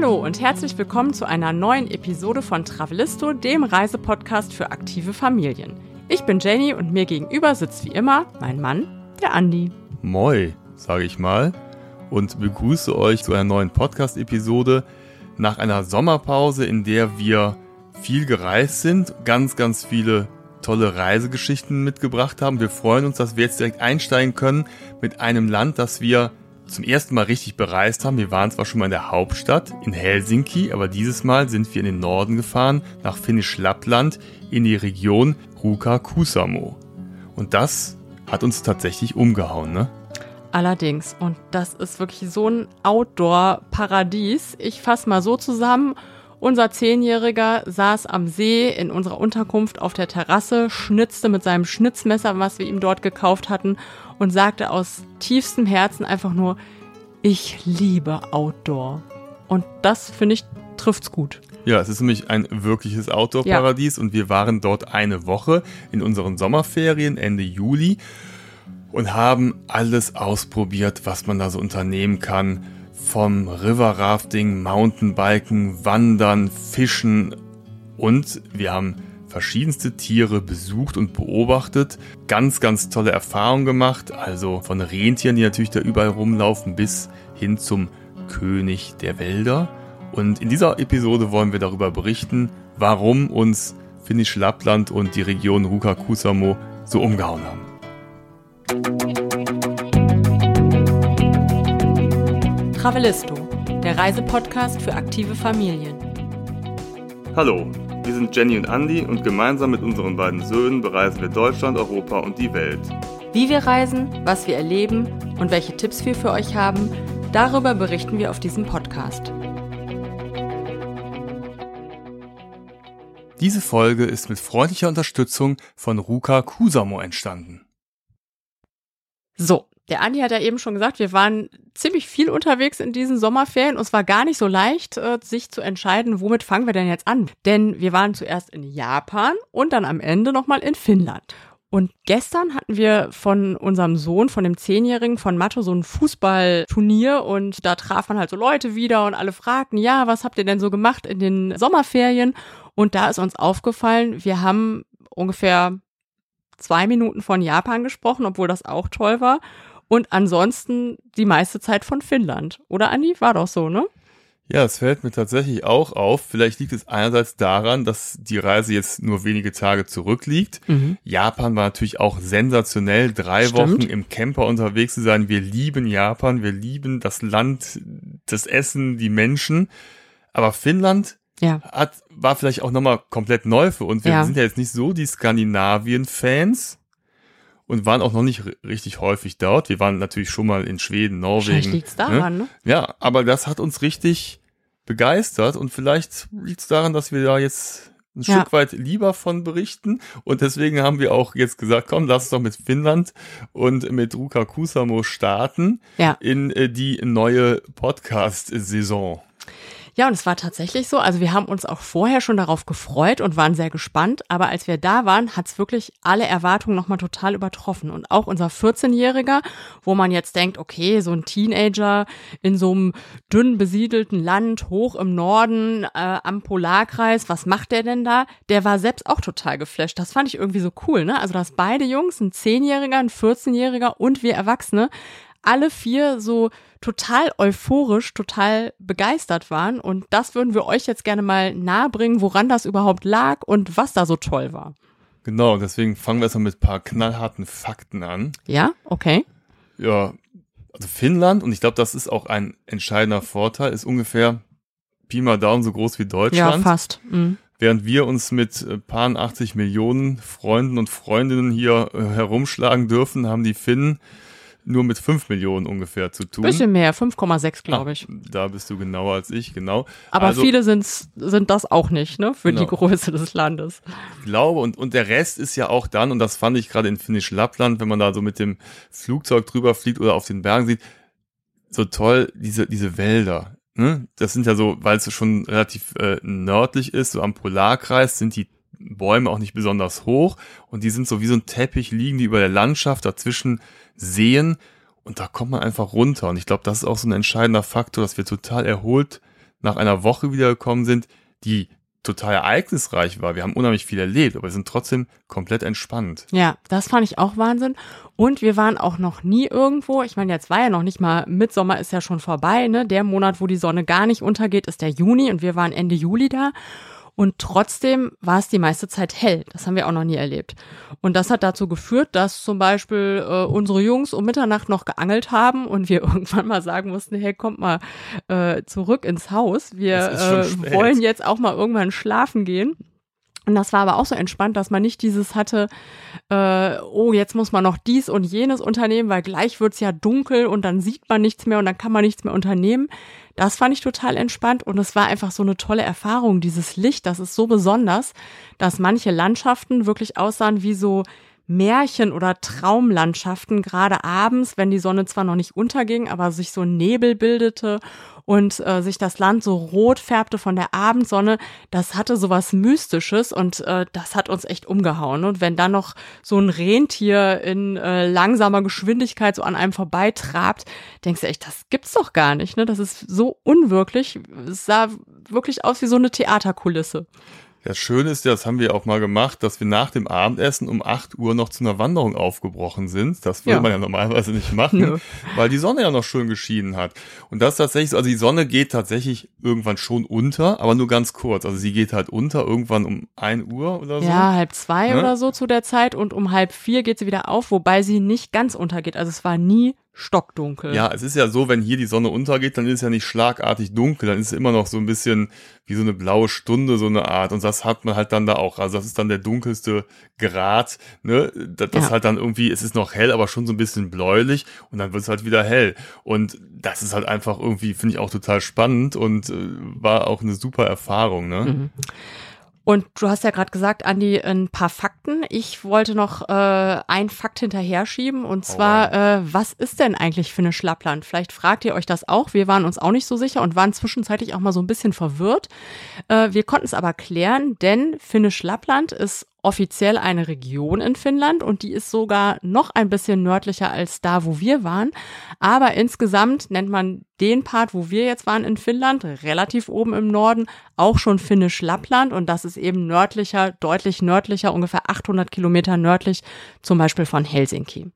Hallo und herzlich willkommen zu einer neuen Episode von Travelisto, dem Reisepodcast für aktive Familien. Ich bin Jenny und mir gegenüber sitzt wie immer mein Mann, der Andi. Moi, sage ich mal, und begrüße euch zu einer neuen Podcast-Episode nach einer Sommerpause, in der wir viel gereist sind, ganz, ganz viele tolle Reisegeschichten mitgebracht haben. Wir freuen uns, dass wir jetzt direkt einsteigen können mit einem Land, das wir zum ersten Mal richtig bereist haben. Wir waren zwar schon mal in der Hauptstadt, in Helsinki, aber dieses Mal sind wir in den Norden gefahren, nach Finnisch-Lappland, in die Region Ruka-Kusamo. Und das hat uns tatsächlich umgehauen, ne? Allerdings. Und das ist wirklich so ein Outdoor-Paradies. Ich fasse mal so zusammen. Unser Zehnjähriger saß am See in unserer Unterkunft auf der Terrasse, schnitzte mit seinem Schnitzmesser, was wir ihm dort gekauft hatten, und sagte aus tiefstem Herzen einfach nur, ich liebe Outdoor. Und das, finde ich, trifft's gut. Ja, es ist nämlich ein wirkliches Outdoor-Paradies ja. und wir waren dort eine Woche in unseren Sommerferien Ende Juli und haben alles ausprobiert, was man da so unternehmen kann vom River Rafting, Mountainbiken, Wandern, Fischen und wir haben verschiedenste Tiere besucht und beobachtet. Ganz, ganz tolle Erfahrungen gemacht. Also von Rentieren, die natürlich da überall rumlaufen, bis hin zum König der Wälder. Und in dieser Episode wollen wir darüber berichten, warum uns Finnisch Lappland und die Region Ruka Kusamo so umgehauen haben. Travelisto, der Reisepodcast für aktive Familien. Hallo, wir sind Jenny und Andy und gemeinsam mit unseren beiden Söhnen bereisen wir Deutschland, Europa und die Welt. Wie wir reisen, was wir erleben und welche Tipps wir für euch haben, darüber berichten wir auf diesem Podcast. Diese Folge ist mit freundlicher Unterstützung von Ruka Kusamo entstanden. So, der Andi hat ja eben schon gesagt, wir waren ziemlich viel unterwegs in diesen Sommerferien und es war gar nicht so leicht, äh, sich zu entscheiden, womit fangen wir denn jetzt an. Denn wir waren zuerst in Japan und dann am Ende nochmal in Finnland. Und gestern hatten wir von unserem Sohn, von dem Zehnjährigen von Matto, so ein Fußballturnier und da traf man halt so Leute wieder und alle fragten, ja, was habt ihr denn so gemacht in den Sommerferien? Und da ist uns aufgefallen, wir haben ungefähr zwei Minuten von Japan gesprochen, obwohl das auch toll war und ansonsten die meiste Zeit von Finnland. Oder Andi? War doch so, ne? Ja, es fällt mir tatsächlich auch auf. Vielleicht liegt es einerseits daran, dass die Reise jetzt nur wenige Tage zurückliegt. Mhm. Japan war natürlich auch sensationell, drei Stimmt. Wochen im Camper unterwegs zu sein. Wir lieben Japan, wir lieben das Land, das Essen, die Menschen. Aber Finnland ja. hat, war vielleicht auch nochmal komplett neu für uns. Wir ja. sind ja jetzt nicht so die Skandinavien-Fans und waren auch noch nicht richtig häufig dort. Wir waren natürlich schon mal in Schweden, Norwegen. Vielleicht liegt's daran, ne? ne? Ja, aber das hat uns richtig begeistert und vielleicht liegt's daran, dass wir da jetzt ein ja. Stück weit lieber von berichten und deswegen haben wir auch jetzt gesagt, komm, lass uns doch mit Finnland und mit Ruka Kusamo starten ja. in äh, die neue Podcast-Saison. Ja, und es war tatsächlich so. Also wir haben uns auch vorher schon darauf gefreut und waren sehr gespannt. Aber als wir da waren, hat es wirklich alle Erwartungen nochmal total übertroffen. Und auch unser 14-Jähriger, wo man jetzt denkt, okay, so ein Teenager in so einem dünn besiedelten Land, hoch im Norden, äh, am Polarkreis, was macht der denn da? Der war selbst auch total geflasht. Das fand ich irgendwie so cool, ne? Also, dass beide Jungs, ein 10-Jähriger, ein 14-Jähriger und wir Erwachsene, alle vier so total euphorisch, total begeistert waren. Und das würden wir euch jetzt gerne mal nahebringen, woran das überhaupt lag und was da so toll war. Genau, deswegen fangen wir jetzt mal mit ein paar knallharten Fakten an. Ja, okay. Ja, also Finnland, und ich glaube, das ist auch ein entscheidender Vorteil, ist ungefähr Pi mal Daumen so groß wie Deutschland. Ja, fast. Mhm. Während wir uns mit äh, paar 80 Millionen Freunden und Freundinnen hier äh, herumschlagen dürfen, haben die Finnen nur mit 5 Millionen ungefähr zu tun. Bisschen mehr, 5,6 glaube ich. da bist du genauer als ich, genau. Aber also, viele sind's, sind das auch nicht, ne, für genau. die Größe des Landes. Ich glaube, und, und der Rest ist ja auch dann, und das fand ich gerade in Finnisch Lappland, wenn man da so mit dem Flugzeug drüber fliegt oder auf den Bergen sieht, so toll, diese, diese Wälder. Ne? Das sind ja so, weil es schon relativ äh, nördlich ist, so am Polarkreis, sind die Bäume auch nicht besonders hoch und die sind so wie so ein Teppich, liegen die über der Landschaft, dazwischen Seen und da kommt man einfach runter und ich glaube, das ist auch so ein entscheidender Faktor, dass wir total erholt nach einer Woche wiedergekommen sind, die total ereignisreich war. Wir haben unheimlich viel erlebt, aber wir sind trotzdem komplett entspannt. Ja, das fand ich auch Wahnsinn. Und wir waren auch noch nie irgendwo. Ich meine, jetzt war ja noch nicht mal Mitsommer ist ja schon vorbei, ne? Der Monat, wo die Sonne gar nicht untergeht, ist der Juni und wir waren Ende Juli da. Und trotzdem war es die meiste Zeit hell. Das haben wir auch noch nie erlebt. Und das hat dazu geführt, dass zum Beispiel äh, unsere Jungs um Mitternacht noch geangelt haben und wir irgendwann mal sagen mussten, hey, kommt mal äh, zurück ins Haus. Wir äh, wollen jetzt auch mal irgendwann schlafen gehen. Und das war aber auch so entspannt, dass man nicht dieses hatte, äh, oh, jetzt muss man noch dies und jenes unternehmen, weil gleich wird's ja dunkel und dann sieht man nichts mehr und dann kann man nichts mehr unternehmen. Das fand ich total entspannt und es war einfach so eine tolle Erfahrung, dieses Licht, das ist so besonders, dass manche Landschaften wirklich aussahen wie so Märchen- oder Traumlandschaften, gerade abends, wenn die Sonne zwar noch nicht unterging, aber sich so Nebel bildete und äh, sich das Land so rot färbte von der Abendsonne, das hatte so was Mystisches und äh, das hat uns echt umgehauen. Und wenn dann noch so ein Rentier in äh, langsamer Geschwindigkeit so an einem vorbeitrabt, denkst du echt, das gibt's doch gar nicht. Ne? Das ist so unwirklich. Es sah wirklich aus wie so eine Theaterkulisse. Ja, schön ist ja, das haben wir auch mal gemacht, dass wir nach dem Abendessen um 8 Uhr noch zu einer Wanderung aufgebrochen sind. Das würde ja. man ja normalerweise nicht machen, ja. weil die Sonne ja noch schön geschienen hat. Und das ist tatsächlich so, also die Sonne geht tatsächlich irgendwann schon unter, aber nur ganz kurz. Also sie geht halt unter irgendwann um 1 Uhr oder so. Ja, halb zwei ne? oder so zu der Zeit und um halb vier geht sie wieder auf, wobei sie nicht ganz untergeht. Also es war nie stockdunkel. Ja, es ist ja so, wenn hier die Sonne untergeht, dann ist es ja nicht schlagartig dunkel, dann ist es immer noch so ein bisschen wie so eine blaue Stunde, so eine Art. Und das hat man halt dann da auch. Also das ist dann der dunkelste Grad, ne? Das, das ja. halt dann irgendwie, es ist noch hell, aber schon so ein bisschen bläulich und dann wird es halt wieder hell. Und das ist halt einfach irgendwie, finde ich auch total spannend und äh, war auch eine super Erfahrung, ne? Mhm. Und du hast ja gerade gesagt, Andi, ein paar Fakten. Ich wollte noch äh, ein Fakt hinterher schieben und zwar, äh, was ist denn eigentlich für eine Schlappland? Vielleicht fragt ihr euch das auch. Wir waren uns auch nicht so sicher und waren zwischenzeitlich auch mal so ein bisschen verwirrt. Äh, wir konnten es aber klären, denn Finnisch Lappland ist offiziell eine Region in Finnland und die ist sogar noch ein bisschen nördlicher als da, wo wir waren. Aber insgesamt nennt man den Part, wo wir jetzt waren in Finnland, relativ oben im Norden, auch schon finnisch Lappland und das ist eben nördlicher, deutlich nördlicher, ungefähr 800 Kilometer nördlich, zum Beispiel von Helsinki.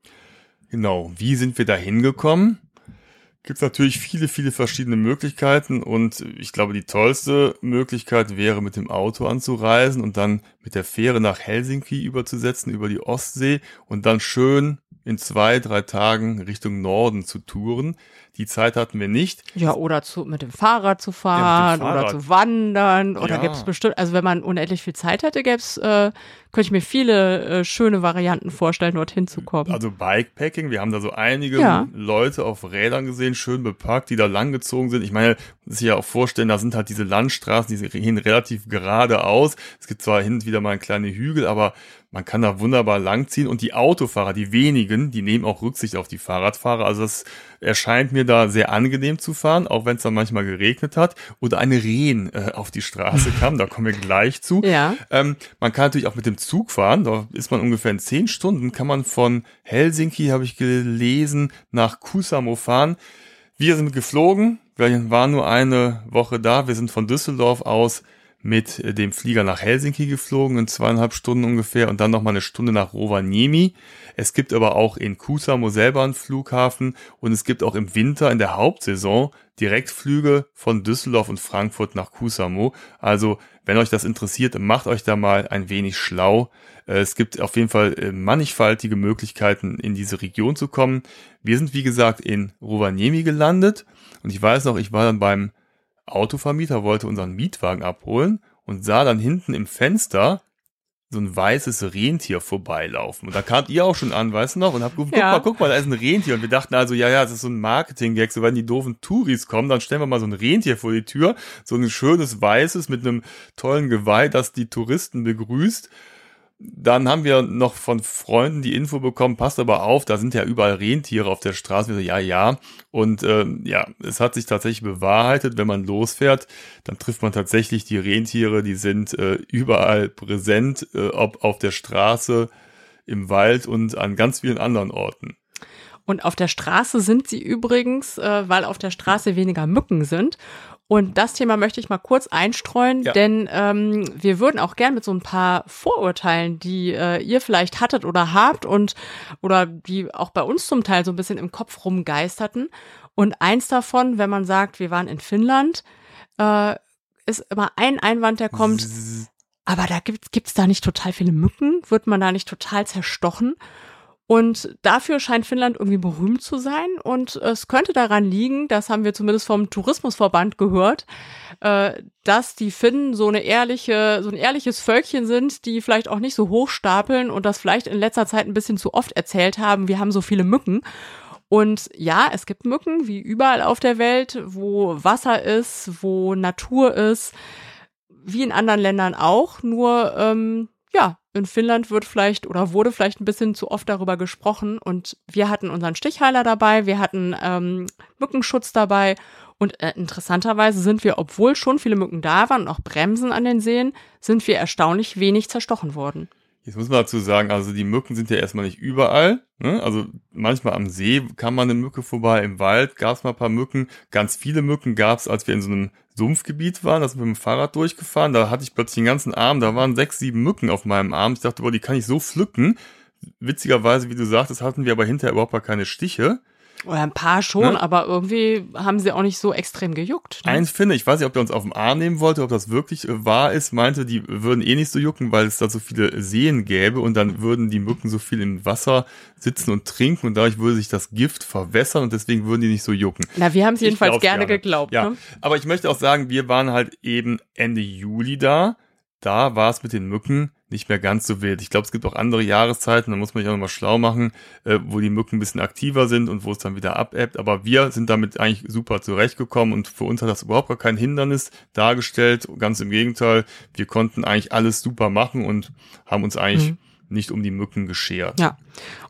Genau. Wie sind wir da hingekommen? Gibt es natürlich viele, viele verschiedene Möglichkeiten und ich glaube, die tollste Möglichkeit wäre, mit dem Auto anzureisen und dann mit der Fähre nach Helsinki überzusetzen über die Ostsee und dann schön in zwei, drei Tagen Richtung Norden zu touren. Die Zeit hatten wir nicht. Ja, oder zu, mit dem Fahrrad zu fahren ja, Fahrrad. oder zu wandern. Oder ja. gäbe es bestimmt, also wenn man unendlich viel Zeit hätte, gäbe es, äh, könnte ich mir viele äh, schöne Varianten vorstellen, dorthin zu kommen. Also Bikepacking, wir haben da so einige ja. Leute auf Rädern gesehen, schön bepackt, die da langgezogen sind. Ich meine, muss sich ja auch vorstellen, da sind halt diese Landstraßen, die gehen relativ geradeaus. Es gibt zwar hin und wieder mal kleine Hügel, aber man kann da wunderbar langziehen und die Autofahrer, die wenigen, die nehmen auch Rücksicht auf die Fahrradfahrer. Also das erscheint mir da sehr angenehm zu fahren, auch wenn es dann manchmal geregnet hat oder eine Rehen äh, auf die Straße kam. da kommen wir gleich zu. Ja. Ähm, man kann natürlich auch mit dem Zug fahren. Da ist man ungefähr in zehn Stunden. Kann man von Helsinki, habe ich gelesen, nach Kusamo fahren. Wir sind geflogen. Wir waren nur eine Woche da. Wir sind von Düsseldorf aus mit dem Flieger nach Helsinki geflogen in zweieinhalb Stunden ungefähr und dann nochmal eine Stunde nach Rovaniemi. Es gibt aber auch in Kusamo selber einen Flughafen und es gibt auch im Winter in der Hauptsaison Direktflüge von Düsseldorf und Frankfurt nach Kusamo. Also, wenn euch das interessiert, macht euch da mal ein wenig schlau. Äh, es gibt auf jeden Fall äh, mannigfaltige Möglichkeiten, in diese Region zu kommen. Wir sind, wie gesagt, in Rovaniemi gelandet und ich weiß noch, ich war dann beim Autovermieter wollte unseren Mietwagen abholen und sah dann hinten im Fenster so ein weißes Rentier vorbeilaufen. Und da kamt ihr auch schon an, weißt du noch? Und hab geguckt, ja. guck mal, guck mal, da ist ein Rentier. Und wir dachten also, ja, ja, das ist so ein Marketing-Gag. So, wenn die doofen Touris kommen, dann stellen wir mal so ein Rentier vor die Tür. So ein schönes weißes mit einem tollen Geweih, das die Touristen begrüßt. Dann haben wir noch von Freunden die Info bekommen, passt aber auf, da sind ja überall Rentiere auf der Straße. So, ja, ja. Und äh, ja, es hat sich tatsächlich bewahrheitet, wenn man losfährt, dann trifft man tatsächlich die Rentiere, die sind äh, überall präsent, äh, ob auf der Straße, im Wald und an ganz vielen anderen Orten. Und auf der Straße sind sie übrigens, äh, weil auf der Straße weniger Mücken sind. Und das Thema möchte ich mal kurz einstreuen, ja. denn ähm, wir würden auch gern mit so ein paar Vorurteilen, die äh, ihr vielleicht hattet oder habt und oder die auch bei uns zum Teil so ein bisschen im Kopf rumgeisterten. Und eins davon, wenn man sagt, wir waren in Finnland, äh, ist immer ein Einwand, der kommt. Aber da gibt gibt's da nicht total viele Mücken? Wird man da nicht total zerstochen? Und dafür scheint Finnland irgendwie berühmt zu sein. Und es könnte daran liegen, das haben wir zumindest vom Tourismusverband gehört, äh, dass die Finnen so eine ehrliche, so ein ehrliches Völkchen sind, die vielleicht auch nicht so hoch stapeln und das vielleicht in letzter Zeit ein bisschen zu oft erzählt haben, wir haben so viele Mücken. Und ja, es gibt Mücken, wie überall auf der Welt, wo Wasser ist, wo Natur ist, wie in anderen Ländern auch. Nur ähm, ja, in Finnland wird vielleicht oder wurde vielleicht ein bisschen zu oft darüber gesprochen und wir hatten unseren Stichheiler dabei, wir hatten ähm, Mückenschutz dabei und äh, interessanterweise sind wir, obwohl schon viele Mücken da waren und auch Bremsen an den Seen, sind wir erstaunlich wenig zerstochen worden. Jetzt muss man dazu sagen, also die Mücken sind ja erstmal nicht überall. Ne? Also manchmal am See kam man eine Mücke vorbei, im Wald gab es mal ein paar Mücken. Ganz viele Mücken gab es, als wir in so einem Sumpfgebiet waren, da sind wir mit dem Fahrrad durchgefahren. Da hatte ich plötzlich den ganzen Arm, da waren sechs, sieben Mücken auf meinem Arm. Ich dachte, boah, die kann ich so pflücken. Witzigerweise, wie du sagtest, hatten wir aber hinterher überhaupt gar keine Stiche. Oder ein paar schon, ne? aber irgendwie haben sie auch nicht so extrem gejuckt. Ne? Eins finde, ich weiß nicht, ob der uns auf den Arm nehmen wollte, ob das wirklich äh, wahr ist, meinte, die würden eh nicht so jucken, weil es da so viele Seen gäbe und dann würden die Mücken so viel im Wasser sitzen und trinken und dadurch würde sich das Gift verwässern und deswegen würden die nicht so jucken. Na, wir haben es jedenfalls gerne, gerne, geglaubt. Ja, ne? aber ich möchte auch sagen, wir waren halt eben Ende Juli da. Da war es mit den Mücken nicht mehr ganz so wild. Ich glaube, es gibt auch andere Jahreszeiten, da muss man sich auch nochmal schlau machen, äh, wo die Mücken ein bisschen aktiver sind und wo es dann wieder abebbt. Aber wir sind damit eigentlich super zurechtgekommen und für uns hat das überhaupt gar kein Hindernis dargestellt. Ganz im Gegenteil, wir konnten eigentlich alles super machen und haben uns eigentlich mhm nicht um die Mücken geschert. Ja.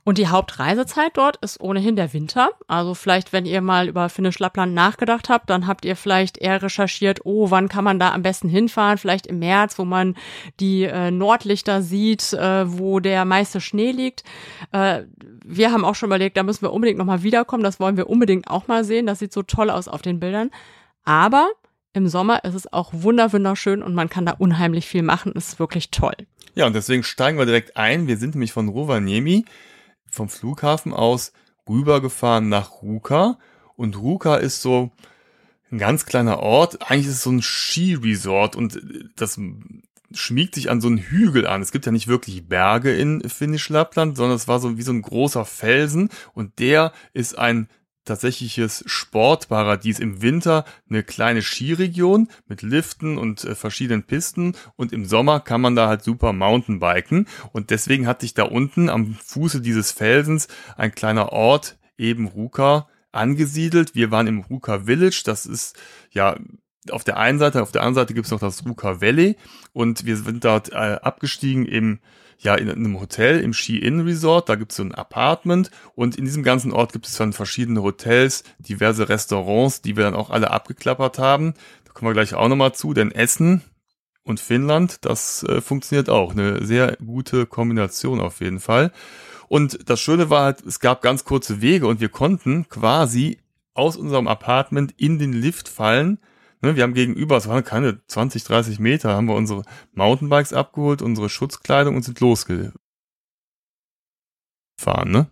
Und die Hauptreisezeit dort ist ohnehin der Winter. Also vielleicht, wenn ihr mal über Finnisch Lappland nachgedacht habt, dann habt ihr vielleicht eher recherchiert, oh, wann kann man da am besten hinfahren? Vielleicht im März, wo man die äh, Nordlichter sieht, äh, wo der meiste Schnee liegt. Äh, wir haben auch schon überlegt, da müssen wir unbedingt nochmal wiederkommen. Das wollen wir unbedingt auch mal sehen. Das sieht so toll aus auf den Bildern. Aber im Sommer ist es auch wunderschön und man kann da unheimlich viel machen. Ist wirklich toll. Ja, und deswegen steigen wir direkt ein. Wir sind nämlich von Rovaniemi vom Flughafen aus rübergefahren nach Ruka. Und Ruka ist so ein ganz kleiner Ort. Eigentlich ist es so ein Skiresort und das schmiegt sich an so einen Hügel an. Es gibt ja nicht wirklich Berge in Finnisch Lappland, sondern es war so wie so ein großer Felsen und der ist ein tatsächliches Sportparadies im Winter, eine kleine Skiregion mit Liften und äh, verschiedenen Pisten. Und im Sommer kann man da halt super Mountainbiken. Und deswegen hat sich da unten am Fuße dieses Felsens ein kleiner Ort, eben Ruka, angesiedelt. Wir waren im Ruka Village, das ist ja auf der einen Seite, auf der anderen Seite gibt es noch das Ruka Valley. Und wir sind dort äh, abgestiegen im ja in einem Hotel im Ski-In Resort, da gibt es so ein Apartment und in diesem ganzen Ort gibt es dann verschiedene Hotels, diverse Restaurants, die wir dann auch alle abgeklappert haben. Da kommen wir gleich auch nochmal zu, denn Essen und Finnland, das äh, funktioniert auch. Eine sehr gute Kombination auf jeden Fall. Und das Schöne war halt, es gab ganz kurze Wege und wir konnten quasi aus unserem Apartment in den Lift fallen Ne, wir haben gegenüber, es waren keine 20, 30 Meter, haben wir unsere Mountainbikes abgeholt, unsere Schutzkleidung und sind losgefahren, ne?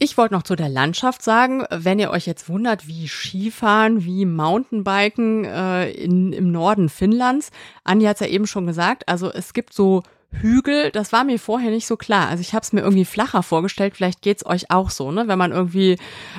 Ich wollte noch zu der Landschaft sagen, wenn ihr euch jetzt wundert, wie Skifahren, wie Mountainbiken äh, in, im Norden Finnlands, Anja hat es ja eben schon gesagt, also es gibt so Hügel, das war mir vorher nicht so klar. Also ich habe es mir irgendwie flacher vorgestellt, vielleicht geht's euch auch so, ne? Wenn man irgendwie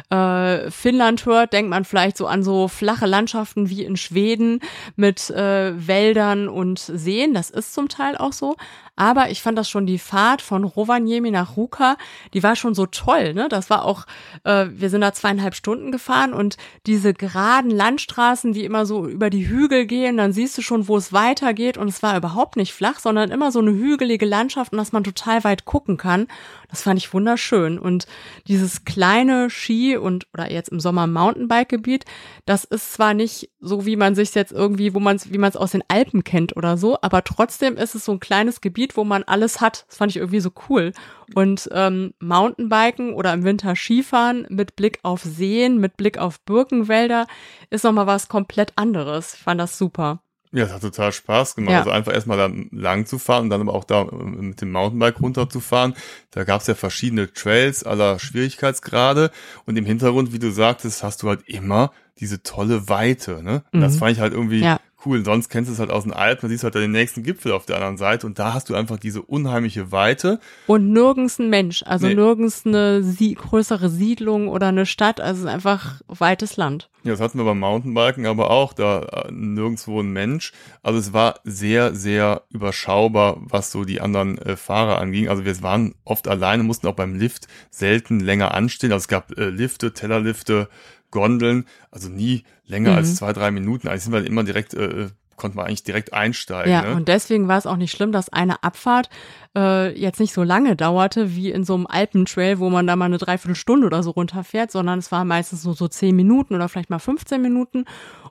äh, Finnland hört, denkt man vielleicht so an so flache Landschaften wie in Schweden mit äh, Wäldern und Seen. Das ist zum Teil auch so. Aber ich fand das schon die Fahrt von Rovaniemi nach Ruka, die war schon so toll. Ne? Das war auch, äh, wir sind da zweieinhalb Stunden gefahren und diese geraden Landstraßen, die immer so über die Hügel gehen, dann siehst du schon, wo es weitergeht und es war überhaupt nicht flach, sondern immer so eine hügelige Landschaft und dass man total weit gucken kann. Das fand ich wunderschön. Und dieses kleine Ski und oder jetzt im Sommer Mountainbike-Gebiet, das ist zwar nicht so, wie man sich jetzt irgendwie, wo man es, wie man es aus den Alpen kennt oder so, aber trotzdem ist es so ein kleines Gebiet, sieht, wo man alles hat. Das fand ich irgendwie so cool. Und ähm, Mountainbiken oder im Winter Skifahren mit Blick auf Seen, mit Blick auf Birkenwälder ist nochmal was komplett anderes. Ich fand das super. Ja, es hat total Spaß gemacht. Ja. Also einfach erstmal da lang zu fahren und dann aber auch da äh, mit dem Mountainbike runterzufahren. Da gab es ja verschiedene Trails aller Schwierigkeitsgrade und im Hintergrund, wie du sagtest, hast du halt immer diese tolle Weite. Ne? Mhm. Das fand ich halt irgendwie ja cool. Sonst kennst du es halt aus den Alpen, da siehst du halt den nächsten Gipfel auf der anderen Seite und da hast du einfach diese unheimliche Weite. Und nirgends ein Mensch, also nee. nirgends eine sie größere Siedlung oder eine Stadt, also einfach weites Land. Ja, das hatten wir beim Mountainbiken aber auch, da äh, nirgendwo ein Mensch. Also es war sehr, sehr überschaubar, was so die anderen äh, Fahrer anging. Also wir waren oft alleine, mussten auch beim Lift selten länger anstehen. Also es gab äh, Lifte, Tellerlifte, Gondeln, also nie länger mhm. als zwei, drei Minuten. Also sind wir immer direkt, äh, konnte man eigentlich direkt einsteigen. Ja, ne? und deswegen war es auch nicht schlimm, dass eine Abfahrt äh, jetzt nicht so lange dauerte wie in so einem Alpentrail, wo man da mal eine Dreiviertelstunde oder so runterfährt, sondern es war meistens nur so zehn Minuten oder vielleicht mal 15 Minuten.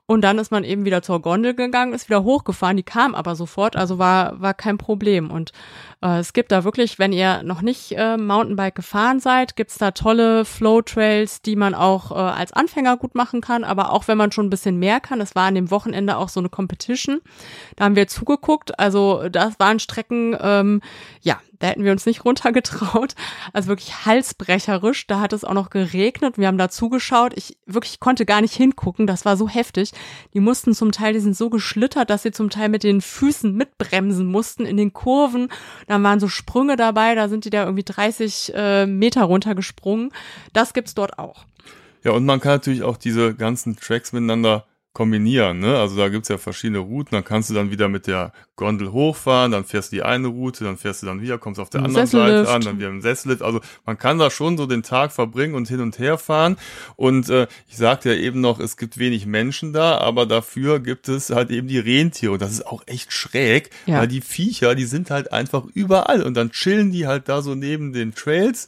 Und dann ist man eben wieder zur Gondel gegangen, ist wieder hochgefahren, die kam aber sofort, also war, war kein Problem. Und äh, es gibt da wirklich, wenn ihr noch nicht äh, Mountainbike gefahren seid, gibt's da tolle Flow-Trails, die man auch äh, als Anfänger gut machen kann, aber auch wenn man schon ein bisschen mehr kann. Es war an dem Wochenende auch so eine Competition. Da haben wir zugeguckt. Also das waren Strecken, ähm, ja, da hätten wir uns nicht runtergetraut. Also wirklich halsbrecherisch. Da hat es auch noch geregnet. Wir haben da zugeschaut. Ich wirklich konnte gar nicht hingucken. Das war so heftig. Die mussten zum Teil, die sind so geschlittert, dass sie zum Teil mit den Füßen mitbremsen mussten in den Kurven. Dann waren so Sprünge dabei. Da sind die da irgendwie 30 äh, Meter runtergesprungen. Das gibt's dort auch. Ja, und man kann natürlich auch diese ganzen Tracks miteinander kombinieren. Ne? Also da gibt's ja verschiedene Routen, dann kannst du dann wieder mit der Gondel hochfahren, dann fährst du die eine Route, dann fährst du dann wieder, kommst auf der Ein anderen Seite an, dann wieder im Sessellift. Also man kann da schon so den Tag verbringen und hin und her fahren. Und äh, ich sagte ja eben noch, es gibt wenig Menschen da, aber dafür gibt es halt eben die Rentiere. Und das ist auch echt schräg, ja. weil die Viecher, die sind halt einfach überall. Und dann chillen die halt da so neben den Trails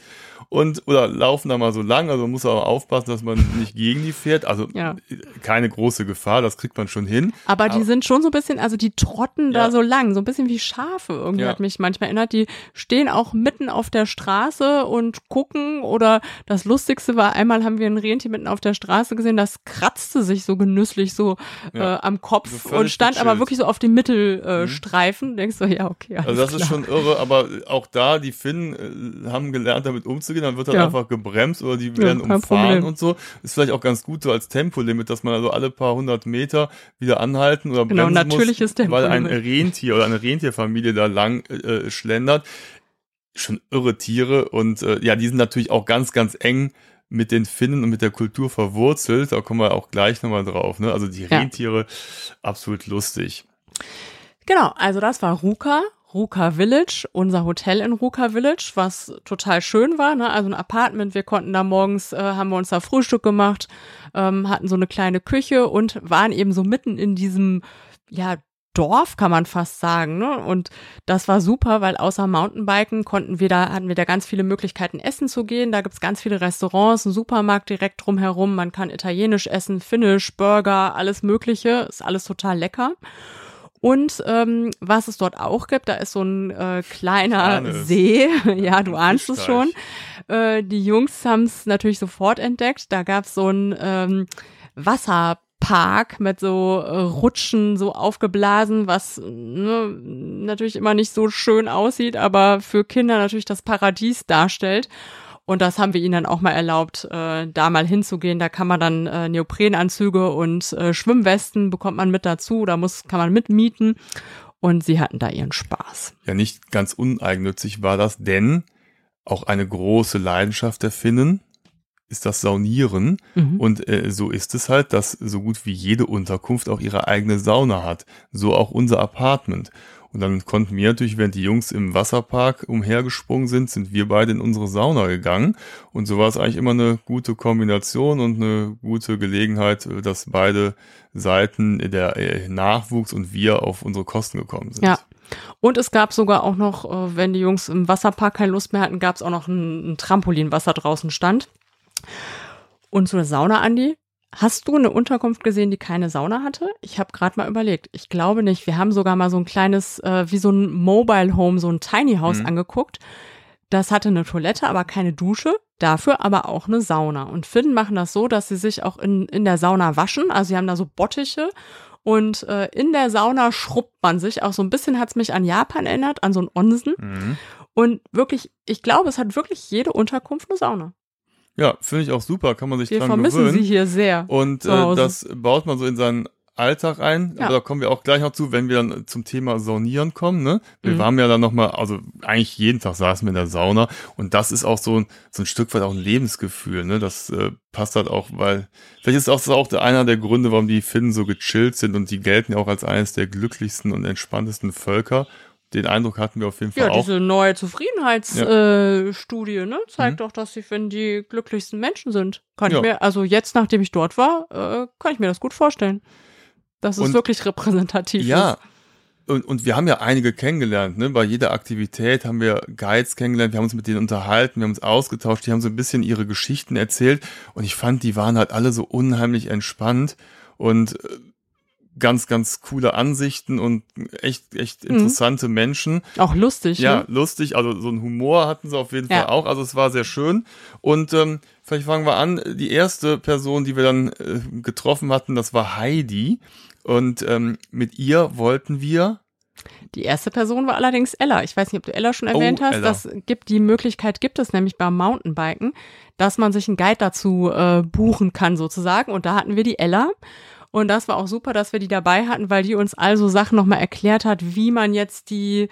und oder laufen da mal so lang. Also man muss aber aufpassen, dass man nicht gegen die fährt. Also ja. keine große Gefahr, das kriegt man schon hin. Aber, aber die sind schon so ein bisschen, also die trotten ja. da so lang, so ein bisschen wie Schafe. Irgendwie ja. hat mich manchmal erinnert. Die stehen auch mitten auf der Straße und gucken. Oder das Lustigste war, einmal haben wir ein Rentier mitten auf der Straße gesehen, das kratzte sich so genüsslich so äh, am Kopf so und stand aber wirklich so auf dem Mittelstreifen. Äh, mhm. Denkst du, ja, okay. Also das klar. ist schon irre, aber auch da, die Finnen äh, haben gelernt, damit umzugehen dann wird halt ja. einfach gebremst oder die werden ja, umfahren Problem. und so. Ist vielleicht auch ganz gut so als Tempolimit, dass man also alle paar hundert Meter wieder anhalten oder genau, bremsen natürliches muss, weil ein Rentier oder eine Rentierfamilie da lang äh, schlendert. Schon irre Tiere und äh, ja, die sind natürlich auch ganz, ganz eng mit den Finnen und mit der Kultur verwurzelt. Da kommen wir auch gleich nochmal drauf. Ne? Also die Rentiere, ja. absolut lustig. Genau, also das war Ruka. Ruka Village, unser Hotel in Ruka Village, was total schön war, ne? also ein Apartment. Wir konnten da morgens, äh, haben wir uns da Frühstück gemacht, ähm, hatten so eine kleine Küche und waren eben so mitten in diesem, ja, Dorf kann man fast sagen, ne? Und das war super, weil außer Mountainbiken konnten wir da, hatten wir da ganz viele Möglichkeiten, essen zu gehen. Da gibt's ganz viele Restaurants, einen Supermarkt direkt drumherum. Man kann italienisch essen, finnisch, Burger, alles Mögliche. Ist alles total lecker. Und ähm, was es dort auch gibt, da ist so ein äh, kleiner See. ja, du ahnst es schon. Äh, die Jungs haben es natürlich sofort entdeckt. Da gab es so ein ähm, Wasserpark mit so äh, Rutschen so aufgeblasen, was ne, natürlich immer nicht so schön aussieht, aber für Kinder natürlich das Paradies darstellt. Und das haben wir ihnen dann auch mal erlaubt, äh, da mal hinzugehen. Da kann man dann äh, Neoprenanzüge und äh, Schwimmwesten bekommt man mit dazu. Da muss, kann man mitmieten. Und sie hatten da ihren Spaß. Ja, nicht ganz uneigennützig war das, denn auch eine große Leidenschaft der Finnen ist das Saunieren. Mhm. Und äh, so ist es halt, dass so gut wie jede Unterkunft auch ihre eigene Sauna hat. So auch unser Apartment. Und dann konnten wir natürlich, während die Jungs im Wasserpark umhergesprungen sind, sind wir beide in unsere Sauna gegangen. Und so war es eigentlich immer eine gute Kombination und eine gute Gelegenheit, dass beide Seiten, der äh, Nachwuchs und wir auf unsere Kosten gekommen sind. Ja. Und es gab sogar auch noch, äh, wenn die Jungs im Wasserpark keine Lust mehr hatten, gab es auch noch ein Trampolin, was da draußen stand. Und so eine Sauna, Andi, Hast du eine Unterkunft gesehen, die keine Sauna hatte? Ich habe gerade mal überlegt. Ich glaube nicht. Wir haben sogar mal so ein kleines, äh, wie so ein Mobile Home, so ein Tiny House mhm. angeguckt. Das hatte eine Toilette, aber keine Dusche. Dafür aber auch eine Sauna. Und Finnen machen das so, dass sie sich auch in, in der Sauna waschen. Also sie haben da so Bottiche und äh, in der Sauna schrubbt man sich. Auch so ein bisschen hat es mich an Japan erinnert, an so ein Onsen. Mhm. Und wirklich, ich glaube, es hat wirklich jede Unterkunft eine Sauna. Ja, finde ich auch super, kann man sich Wir dran vermissen gewöhnen. sie hier sehr. Und äh, das baut man so in seinen Alltag ein. Ja. Aber da kommen wir auch gleich noch zu, wenn wir dann zum Thema Saunieren kommen. Ne? Wir mhm. waren ja dann nochmal, also eigentlich jeden Tag saßen wir in der Sauna und das ist auch so ein, so ein Stück weit auch ein Lebensgefühl. Ne? Das äh, passt halt auch, weil vielleicht ist das auch einer der Gründe, warum die Finnen so gechillt sind und die gelten ja auch als eines der glücklichsten und entspanntesten Völker den Eindruck hatten wir auf jeden Fall ja, auch. Ja, diese neue Zufriedenheitsstudie ja. äh, ne, zeigt mhm. doch, dass sie Finn die glücklichsten Menschen sind. Kann ja. ich mir, also jetzt, nachdem ich dort war, äh, kann ich mir das gut vorstellen. Dass es und, wirklich repräsentativ ja, ist. Und, und wir haben ja einige kennengelernt, ne? Bei jeder Aktivität haben wir Guides kennengelernt, wir haben uns mit denen unterhalten, wir haben uns ausgetauscht, die haben so ein bisschen ihre Geschichten erzählt und ich fand, die waren halt alle so unheimlich entspannt und äh, ganz, ganz coole Ansichten und echt, echt mhm. interessante mhm. Menschen. Auch lustig. Ja, ne? lustig. Also so ein Humor hatten sie auf jeden ja. Fall auch. Also es war sehr schön. Und ähm, vielleicht fangen wir an. Die erste Person, die wir dann äh, getroffen hatten, das war Heidi. Und ähm, mit ihr wollten wir die erste Person war allerdings Ella. Ich weiß nicht, ob du Ella schon erwähnt oh, hast. Ella. Das gibt die Möglichkeit, gibt es nämlich beim Mountainbiken, dass man sich einen Guide dazu äh, buchen kann sozusagen. Und da hatten wir die Ella. Und das war auch super, dass wir die dabei hatten, weil die uns also Sachen nochmal erklärt hat, wie man jetzt die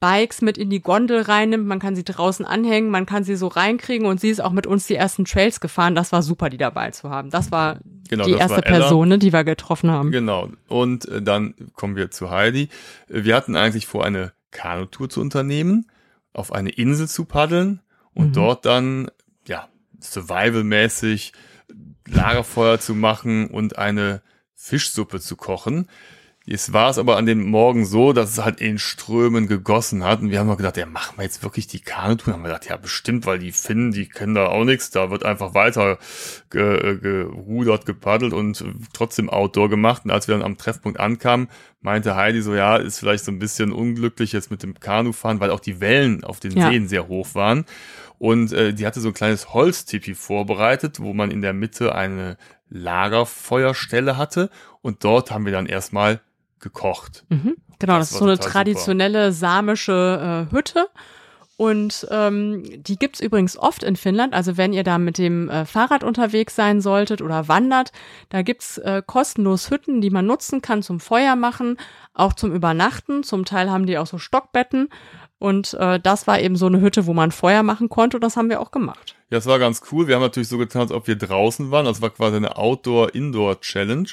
Bikes mit in die Gondel reinnimmt. Man kann sie draußen anhängen, man kann sie so reinkriegen und sie ist auch mit uns die ersten Trails gefahren. Das war super, die dabei zu haben. Das war genau, die das erste Person, ne, die wir getroffen haben. Genau. Und äh, dann kommen wir zu Heidi. Wir hatten eigentlich vor, eine Kanutour zu unternehmen, auf eine Insel zu paddeln und mhm. dort dann, ja, survivalmäßig Lagerfeuer zu machen und eine Fischsuppe zu kochen. Jetzt war es aber an dem Morgen so, dass es halt in Strömen gegossen hat. Und wir haben mal gedacht, ja, machen wir jetzt wirklich die Kanutour? Haben wir gedacht, ja, bestimmt, weil die Finnen, die kennen da auch nichts. Da wird einfach weiter ge gerudert, gepaddelt und trotzdem Outdoor gemacht. Und als wir dann am Treffpunkt ankamen, meinte Heidi so, ja, ist vielleicht so ein bisschen unglücklich jetzt mit dem Kanufahren, weil auch die Wellen auf den ja. Seen sehr hoch waren. Und äh, die hatte so ein kleines Holztipi vorbereitet, wo man in der Mitte eine Lagerfeuerstelle hatte. Und dort haben wir dann erstmal gekocht. Mhm. Genau, das, das ist so eine traditionelle super. samische äh, Hütte. Und ähm, die gibt's übrigens oft in Finnland. Also wenn ihr da mit dem äh, Fahrrad unterwegs sein solltet oder wandert, da gibt's äh, kostenlos Hütten, die man nutzen kann zum Feuer machen, auch zum Übernachten. Zum Teil haben die auch so Stockbetten. Und äh, das war eben so eine Hütte, wo man Feuer machen konnte und das haben wir auch gemacht. Ja, es war ganz cool. Wir haben natürlich so getan, als ob wir draußen waren. Das war quasi eine Outdoor-Indoor-Challenge.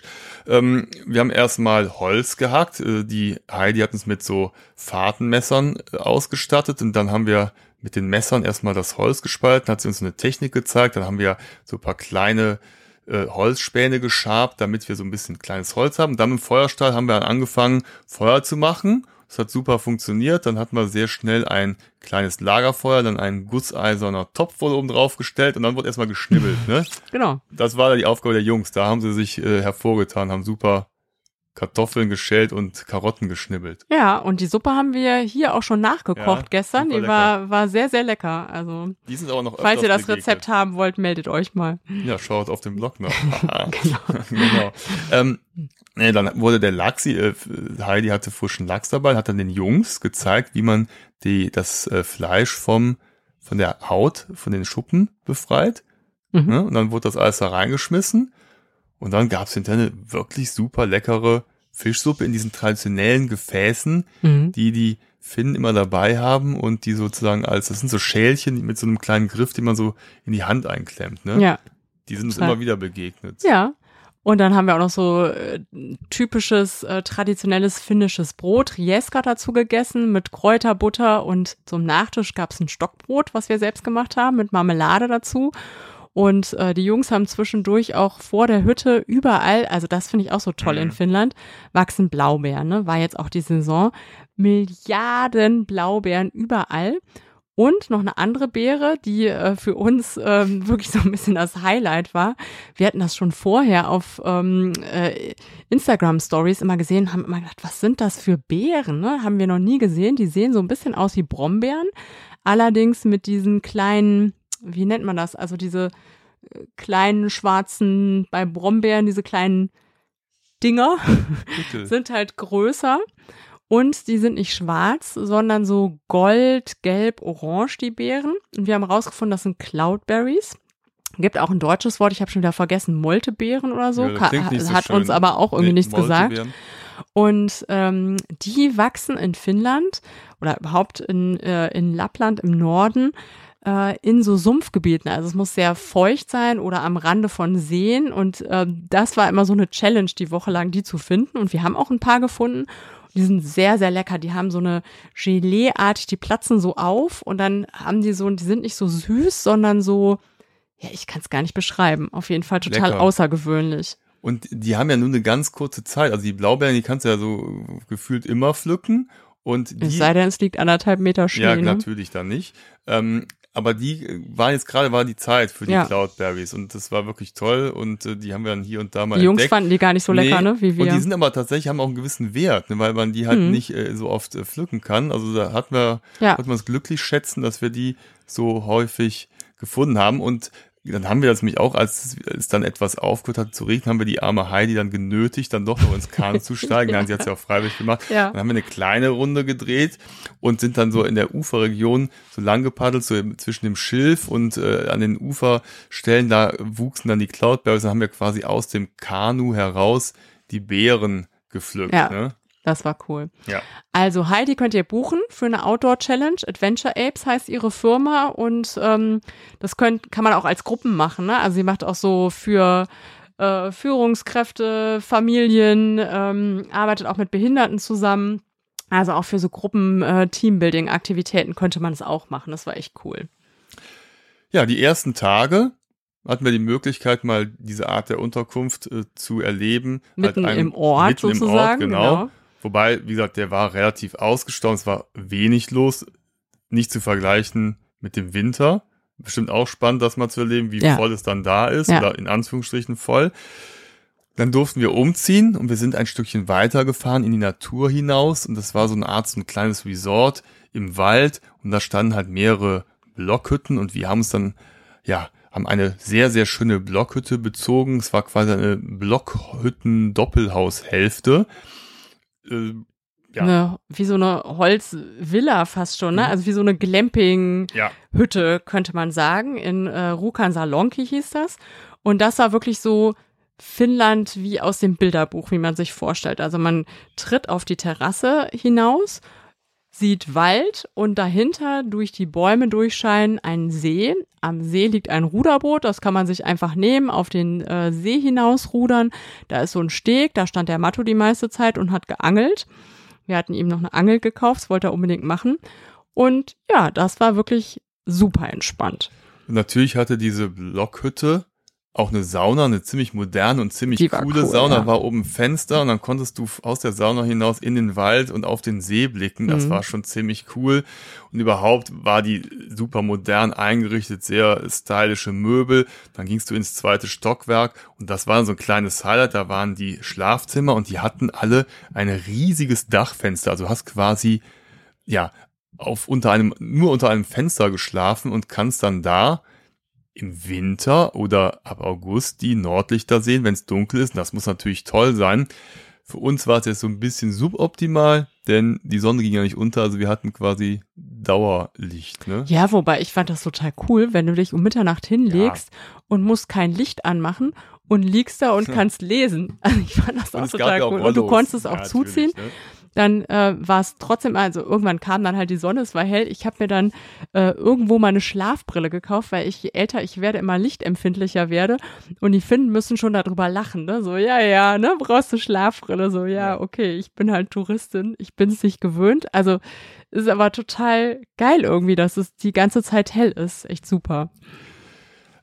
Ähm, wir haben erstmal Holz gehackt. Äh, die Heidi hat uns mit so Fahrtenmessern äh, ausgestattet und dann haben wir mit den Messern erstmal das Holz gespalten, hat sie uns eine Technik gezeigt. Dann haben wir so ein paar kleine äh, Holzspäne geschabt, damit wir so ein bisschen kleines Holz haben. dann im Feuerstahl haben wir dann angefangen, Feuer zu machen das hat super funktioniert. Dann hatten wir sehr schnell ein kleines Lagerfeuer, dann ein gusseiserner Topf wurde oben drauf gestellt und dann wurde erstmal geschnibbelt. Ne? Genau. Das war die Aufgabe der Jungs. Da haben sie sich äh, hervorgetan, haben super Kartoffeln geschält und Karotten geschnibbelt. Ja, und die Suppe haben wir hier auch schon nachgekocht ja, gestern. Die war, war sehr, sehr lecker. Also, die sind aber noch falls ihr das begegnet. Rezept haben wollt, meldet euch mal. Ja, schaut auf dem Blog nach. genau. genau. Ähm, nee, dann wurde der Lachs, äh, Heidi hatte frischen Lachs dabei, hat dann den Jungs gezeigt, wie man die, das äh, Fleisch vom, von der Haut, von den Schuppen befreit. Mhm. Ne? Und dann wurde das alles da reingeschmissen. Und dann gab's hinterher eine wirklich super leckere Fischsuppe in diesen traditionellen Gefäßen, mhm. die die Finnen immer dabei haben und die sozusagen als, das sind so Schälchen mit so einem kleinen Griff, die man so in die Hand einklemmt, ne? Ja. Die sind uns immer wieder begegnet. Ja. Und dann haben wir auch noch so äh, typisches äh, traditionelles finnisches Brot, Rieska dazu gegessen mit Kräuterbutter und zum Nachtisch gab's ein Stockbrot, was wir selbst gemacht haben, mit Marmelade dazu. Und äh, die Jungs haben zwischendurch auch vor der Hütte überall, also das finde ich auch so toll mhm. in Finnland, wachsen Blaubeeren, ne? War jetzt auch die Saison. Milliarden Blaubeeren überall. Und noch eine andere Beere, die äh, für uns ähm, wirklich so ein bisschen das Highlight war. Wir hatten das schon vorher auf ähm, äh, Instagram Stories immer gesehen, haben immer gedacht, was sind das für Beeren? Ne? Haben wir noch nie gesehen. Die sehen so ein bisschen aus wie Brombeeren, allerdings mit diesen kleinen, wie nennt man das? Also diese äh, kleinen schwarzen, bei Brombeeren, diese kleinen Dinger sind halt größer. Und die sind nicht schwarz, sondern so gold, gelb, orange, die Beeren. Und wir haben herausgefunden, das sind Cloudberries. Gibt auch ein deutsches Wort, ich habe schon wieder vergessen, Moltebeeren oder so. Ja, so hat schön. uns aber auch irgendwie nee, nichts gesagt. Und ähm, die wachsen in Finnland oder überhaupt in, äh, in Lappland im Norden äh, in so Sumpfgebieten. Also es muss sehr feucht sein oder am Rande von Seen. Und äh, das war immer so eine Challenge, die Woche lang die zu finden. Und wir haben auch ein paar gefunden. Die sind sehr, sehr lecker. Die haben so eine Gelee-Art, die platzen so auf und dann haben die so, die sind nicht so süß, sondern so, ja, ich kann es gar nicht beschreiben. Auf jeden Fall total lecker. außergewöhnlich. Und die haben ja nur eine ganz kurze Zeit. Also die Blaubeeren, die kannst du ja so gefühlt immer pflücken. Und die, es sei denn, es liegt anderthalb Meter Schnee. Ja, ne? natürlich dann nicht. Ähm, aber die äh, war jetzt gerade war die Zeit für die ja. Cloudberries und das war wirklich toll und äh, die haben wir dann hier und da mal Die Jungs fanden die gar nicht so lecker, nee. ne, wie wir. Und die sind aber tatsächlich haben auch einen gewissen Wert, ne, weil man die halt mhm. nicht äh, so oft äh, pflücken kann. Also da hat man ja. hat man es glücklich schätzen, dass wir die so häufig gefunden haben und dann haben wir das nämlich auch, als es dann etwas aufgehört hat zu regnen, haben wir die arme Heidi dann genötigt, dann doch noch ins Kanu zu steigen. Nein, sie hat es ja auch freiwillig gemacht. Ja. Dann haben wir eine kleine Runde gedreht und sind dann so in der Uferregion so lang gepaddelt, so zwischen dem Schilf und äh, an den Uferstellen, da wuchsen dann die Cloudberries, dann haben wir quasi aus dem Kanu heraus die Beeren gepflückt. Ja. Ne? Das war cool. Ja. Also Heidi könnt ihr buchen für eine Outdoor-Challenge. Adventure Apes heißt ihre Firma und ähm, das könnt, kann man auch als Gruppen machen. Ne? Also sie macht auch so für äh, Führungskräfte, Familien, ähm, arbeitet auch mit Behinderten zusammen. Also auch für so Gruppen äh, Teambuilding-Aktivitäten könnte man es auch machen. Das war echt cool. Ja, die ersten Tage hatten wir die Möglichkeit, mal diese Art der Unterkunft äh, zu erleben. Mitten halt im Ort mitten sozusagen. Im Ort, genau. genau. Wobei, wie gesagt, der war relativ ausgestaunt, es war wenig los, nicht zu vergleichen mit dem Winter. Bestimmt auch spannend, das mal zu erleben, wie ja. voll es dann da ist, ja. oder in Anführungsstrichen voll. Dann durften wir umziehen und wir sind ein Stückchen weiter gefahren in die Natur hinaus und das war so eine Art, so ein kleines Resort im Wald und da standen halt mehrere Blockhütten und wir haben uns dann, ja, haben eine sehr, sehr schöne Blockhütte bezogen. Es war quasi eine Blockhütten-Doppelhaushälfte äh, ja. Eine, wie so eine Holzvilla fast schon, ne? Mhm. Also wie so eine Glamping-Hütte, ja. könnte man sagen. In äh, Rukan Salonki hieß das. Und das war wirklich so Finnland wie aus dem Bilderbuch, wie man sich vorstellt. Also man tritt auf die Terrasse hinaus sieht Wald und dahinter durch die Bäume durchscheinen ein See. Am See liegt ein Ruderboot, das kann man sich einfach nehmen, auf den äh, See hinaus rudern. Da ist so ein Steg, da stand der Matto die meiste Zeit und hat geangelt. Wir hatten ihm noch eine Angel gekauft, das wollte er unbedingt machen. Und ja, das war wirklich super entspannt. natürlich hatte diese Blockhütte auch eine Sauna, eine ziemlich moderne und ziemlich coole cool, Sauna, ja. war oben Fenster und dann konntest du aus der Sauna hinaus in den Wald und auf den See blicken. Das mhm. war schon ziemlich cool. Und überhaupt war die super modern eingerichtet, sehr stylische Möbel. Dann gingst du ins zweite Stockwerk und das war so ein kleines Highlight. Da waren die Schlafzimmer und die hatten alle ein riesiges Dachfenster. Also du hast quasi, ja, auf unter einem, nur unter einem Fenster geschlafen und kannst dann da im Winter oder ab August die Nordlichter sehen, wenn es dunkel ist. Das muss natürlich toll sein. Für uns war es jetzt so ein bisschen suboptimal, denn die Sonne ging ja nicht unter, also wir hatten quasi Dauerlicht. Ne? Ja, wobei ich fand das total cool, wenn du dich um Mitternacht hinlegst ja. und musst kein Licht anmachen und liegst da und kannst lesen. Also ich fand das auch total cool. Auch und du konntest es auch ja, zuziehen. Ne? Dann äh, war es trotzdem, also irgendwann kam dann halt die Sonne, es war hell. Ich habe mir dann äh, irgendwo meine Schlafbrille gekauft, weil ich je älter ich werde, immer lichtempfindlicher werde. Und die Finnen müssen schon darüber lachen, ne? So, ja, ja, ne, brauchst du Schlafbrille? So, ja, okay, ich bin halt Touristin, ich bin es nicht gewöhnt. Also ist aber total geil irgendwie, dass es die ganze Zeit hell ist. Echt super.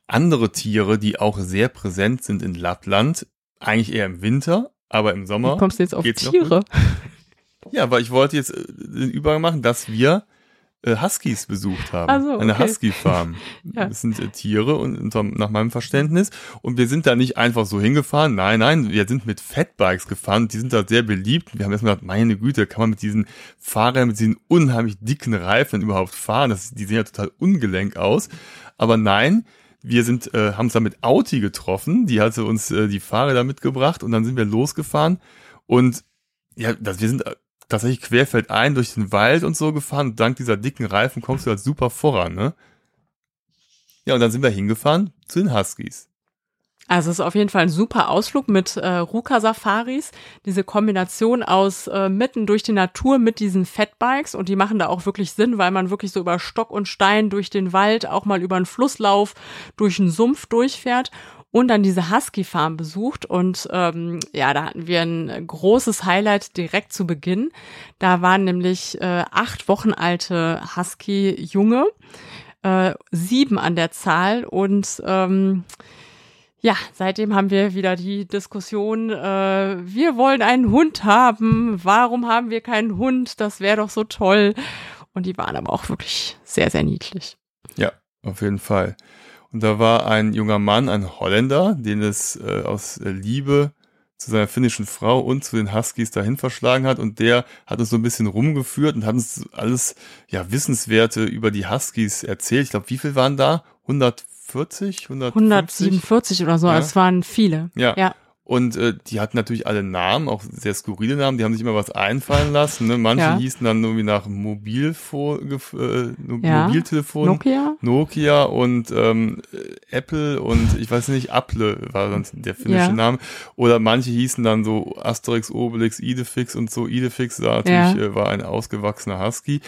Andere Tiere, die auch sehr präsent sind in Lappland, eigentlich eher im Winter, aber im Sommer. Wie kommst du jetzt auf Tiere? Ja, weil ich wollte jetzt äh, den Übergang machen, dass wir äh, Huskies besucht haben. Ach so, Eine okay. Husky-Farm. Ja. Das sind äh, Tiere und unter, nach meinem Verständnis. Und wir sind da nicht einfach so hingefahren. Nein, nein, wir sind mit Fatbikes gefahren. Die sind da sehr beliebt. Wir haben erstmal gedacht, meine Güte, kann man mit diesen Fahrrädern, mit diesen unheimlich dicken Reifen überhaupt fahren? Das, die sehen ja total ungelenk aus. Aber nein, wir sind, äh, haben uns da mit Audi getroffen. Die hatte uns äh, die Fahrräder mitgebracht und dann sind wir losgefahren. Und ja, das, wir sind tatsächlich querfeldein durch den Wald und so gefahren. Und dank dieser dicken Reifen kommst du halt super voran, ne? Ja, und dann sind wir hingefahren zu den Huskies. Also es ist auf jeden Fall ein super Ausflug mit äh, Ruka-Safaris. Diese Kombination aus äh, mitten durch die Natur mit diesen Fatbikes und die machen da auch wirklich Sinn, weil man wirklich so über Stock und Stein durch den Wald, auch mal über einen Flusslauf, durch einen Sumpf durchfährt und dann diese Husky-Farm besucht. Und ähm, ja, da hatten wir ein großes Highlight direkt zu Beginn. Da waren nämlich äh, acht Wochen alte Husky-Junge, äh, sieben an der Zahl und ähm, ja, seitdem haben wir wieder die Diskussion, äh, wir wollen einen Hund haben, warum haben wir keinen Hund, das wäre doch so toll. Und die waren aber auch wirklich sehr, sehr niedlich. Ja, auf jeden Fall. Und da war ein junger Mann, ein Holländer, den es äh, aus Liebe zu seiner finnischen Frau und zu den Huskies dahin verschlagen hat und der hat uns so ein bisschen rumgeführt und hat uns alles ja Wissenswerte über die Huskies erzählt. Ich glaube, wie viel waren da? 140, 150? 147 oder so, Ja. es waren viele. Ja. Ja. Und äh, die hatten natürlich alle Namen, auch sehr skurrile Namen, die haben sich immer was einfallen lassen. Ne? Manche Ja. hießen dann irgendwie nach Mobilfo äh, Ja. Mobiltelefon. Nokia? Nokia und ähm, äh, Apple und ich weiß nicht, Apple war dann der finnische Ja. Name. Oder manche hießen dann so Asterix, Obelix, Idefix und so. Idefix war natürlich äh, war ein ausgewachsener Husky.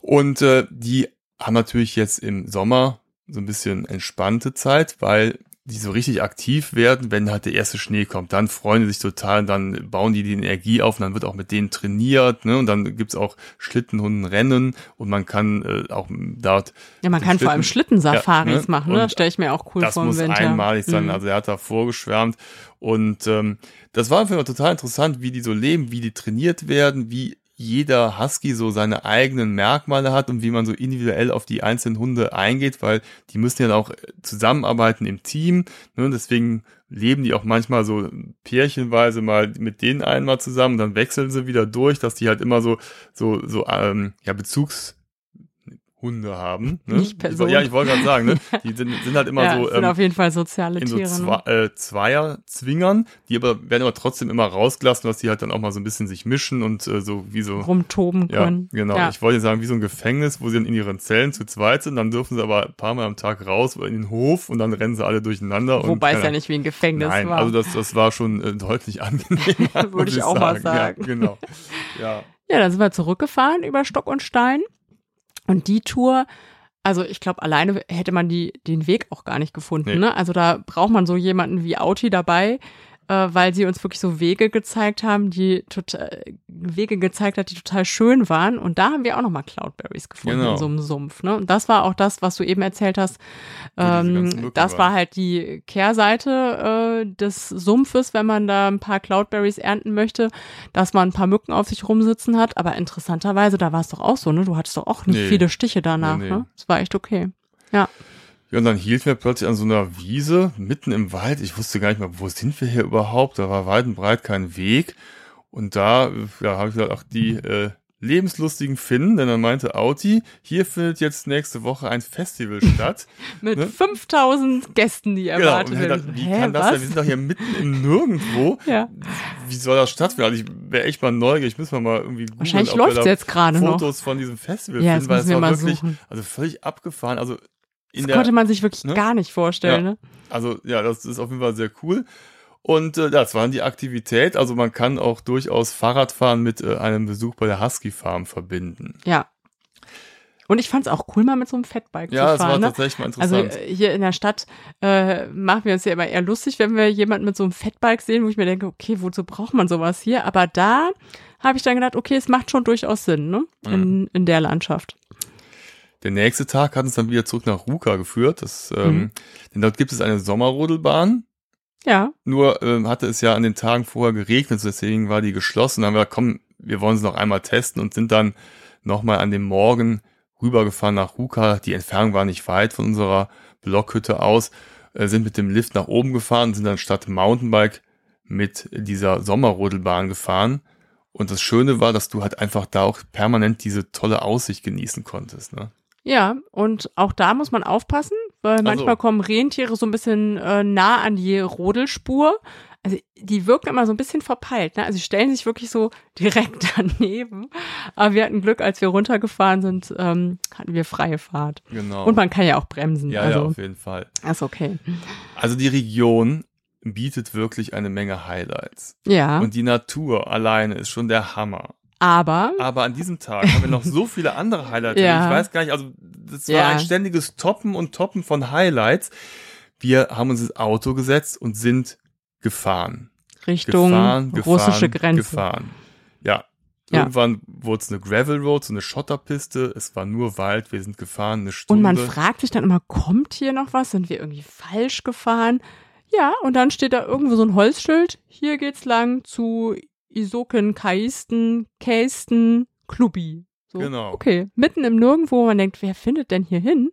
Und äh, die haben natürlich jetzt im Sommer so ein bisschen entspannte Zeit, weil die so richtig aktiv werden, wenn halt der erste Schnee kommt. Dann freuen die sich total, dann bauen die die Energie auf und dann wird auch mit denen trainiert. Ne? Und dann gibt's auch Schlittenhundenrennen und man kann äh, auch dort Ja, man kann vor allem Schlittensafaris Ja, ne? machen, ne? Das stelle ich mir auch cool das vor im muss Winter. einmalig sein. Mhm. Also er hat da vorgeschwärmt. Und ähm, das war einfach total interessant, wie die so leben, wie die trainiert werden, wie jeder Husky so seine eigenen Merkmale hat und wie man so individuell auf die einzelnen Hunde eingeht, weil die müssen ja auch zusammenarbeiten im Team. Ne? Deswegen leben die auch manchmal so pärchenweise mal mit denen einmal zusammen, dann wechseln sie wieder durch, dass die halt immer so so so ähm, ja Bezugs Hunde haben. Ne? Nicht Personen. Ja, ich wollte gerade sagen, ne? die sind, sind halt immer ja, so sind ähm, auf jeden Fall soziale in so Tiere. Zwa ne? äh, Zweier-Zwingern, die aber werden aber trotzdem immer rausgelassen, dass die halt dann auch mal so ein bisschen sich mischen und äh, so wie so. Rumtoben Ja, können. genau. Ja. Ich wollte sagen, wie so ein Gefängnis, wo sie dann in ihren Zellen zu zweit sind, dann dürfen sie aber ein paar Mal am Tag raus in den Hof und dann rennen sie alle durcheinander. und Wobei es ja nicht wie ein Gefängnis Nein, war. also das, das war schon äh, deutlich angenehmer. Würde ich auch mal sagen. Ja, genau. Ja. Ja, dann sind wir zurückgefahren über Stock und Stein. Und die Tour, also ich glaube, alleine hätte man die, den Weg auch gar nicht gefunden. Nee. Ne? Also da braucht man so jemanden wie Auti dabei, äh, weil sie uns wirklich so Wege gezeigt haben, die total, Wege gezeigt hat, die total schön waren. Und da haben wir auch nochmal Cloudberries gefunden Genau. in so einem Sumpf. Ne? Und das war auch das, was du eben erzählt hast. Ähm, das war halt die Kehrseite äh, des Sumpfes, wenn man da ein paar Cloudberries ernten möchte, dass man ein paar Mücken auf sich rumsitzen hat. Aber interessanterweise, da war es doch auch so, ne? Du hattest doch auch nicht Nee. viele Stiche danach, Nee, nee. ne? Das war echt okay. Ja. Ja, und dann hielten wir plötzlich an so einer Wiese mitten im Wald. Ich wusste gar nicht mehr, wo sind wir hier überhaupt? Da war weit und breit kein Weg. Und da ja, habe ich gesagt, ach, die äh, lebenslustigen Finnen, denn dann meinte Auti, hier findet jetzt nächste Woche ein Festival statt. Mit Ne? 5000 Gästen, die genau. erwartet ich werden. dachte, wie Hä, kann das sein? was? Wir sind doch hier mitten im Nirgendwo. Ja. Wie soll das stattfinden? Also ich wäre echt mal neugierig. Müssen wir mal irgendwie googeln, Wahrscheinlich da jetzt gerade noch. Fotos von diesem Festival Ja, finden, weil es war mal wirklich, suchen. also völlig abgefahren. Also Das der, konnte man sich wirklich ne? gar nicht vorstellen, Ja. ne? Also ja, das ist auf jeden Fall sehr cool. Und äh, das waren die Aktivität. Also man kann auch durchaus Fahrradfahren mit äh, einem Besuch bei der Husky Farm verbinden. Ja. Und ich fand es auch cool, mal mit so einem Fatbike Ja, zu das war fahren. Ne? tatsächlich mal Also interessant. äh, hier in der Stadt äh, machen wir uns ja immer eher lustig, wenn wir jemanden mit so einem Fatbike sehen, wo ich mir denke, okay, wozu braucht man sowas hier? Aber da habe ich dann gedacht, okay, es macht schon durchaus Sinn, ne? In, in der Landschaft. Der nächste Tag hat uns dann wieder zurück nach Ruka geführt. Das, Mhm. ähm, Denn dort gibt es eine Sommerrodelbahn. Ja, Nur ähm, hatte es ja an den Tagen vorher geregnet, deswegen war die geschlossen. Dann haben wir gesagt, komm, wir wollen sie noch einmal testen und sind dann nochmal an dem Morgen rübergefahren nach Ruka. Die Entfernung war nicht weit von unserer Blockhütte aus, äh, sind mit dem Lift nach oben gefahren, sind dann statt Mountainbike mit dieser Sommerrodelbahn gefahren. Und das Schöne war, dass du halt einfach da auch permanent diese tolle Aussicht genießen konntest. Ne? Ja, und auch da muss man aufpassen, weil manchmal kommen Rentiere so ein bisschen äh, nah an die Rodelspur. Also die wirken immer so ein bisschen verpeilt, ne? Also sie stellen sich wirklich so direkt daneben. Aber wir hatten Glück, als wir runtergefahren sind, ähm, hatten wir freie Fahrt. Genau. Und man kann ja auch bremsen. Ja, also. ja, auf jeden Fall. ist okay. Also die Region bietet wirklich eine Menge Highlights. Ja. Und die Natur alleine ist schon der Hammer. Aber. Aber an diesem Tag haben wir noch so viele andere Highlights. ja. Ich weiß gar nicht, also das war ja. ein ständiges Toppen und Toppen von Highlights. Wir haben uns ins Auto gesetzt und sind gefahren. Richtung gefahren, russische Grenze. Gefahren. Ja. ja. Irgendwann wurde es eine Gravel Road, so eine Schotterpiste. Es war nur Wald. Wir sind gefahren, eine Stunde. Und man fragt sich dann immer, kommt hier noch was? Sind wir irgendwie falsch gefahren? Ja, und dann steht da irgendwo so ein Holzschild. Hier geht's lang zu Isoken, Kaisten, Kästen, Klubi. So, genau. Okay, mitten im Nirgendwo, wo man denkt, wer findet denn hier hin?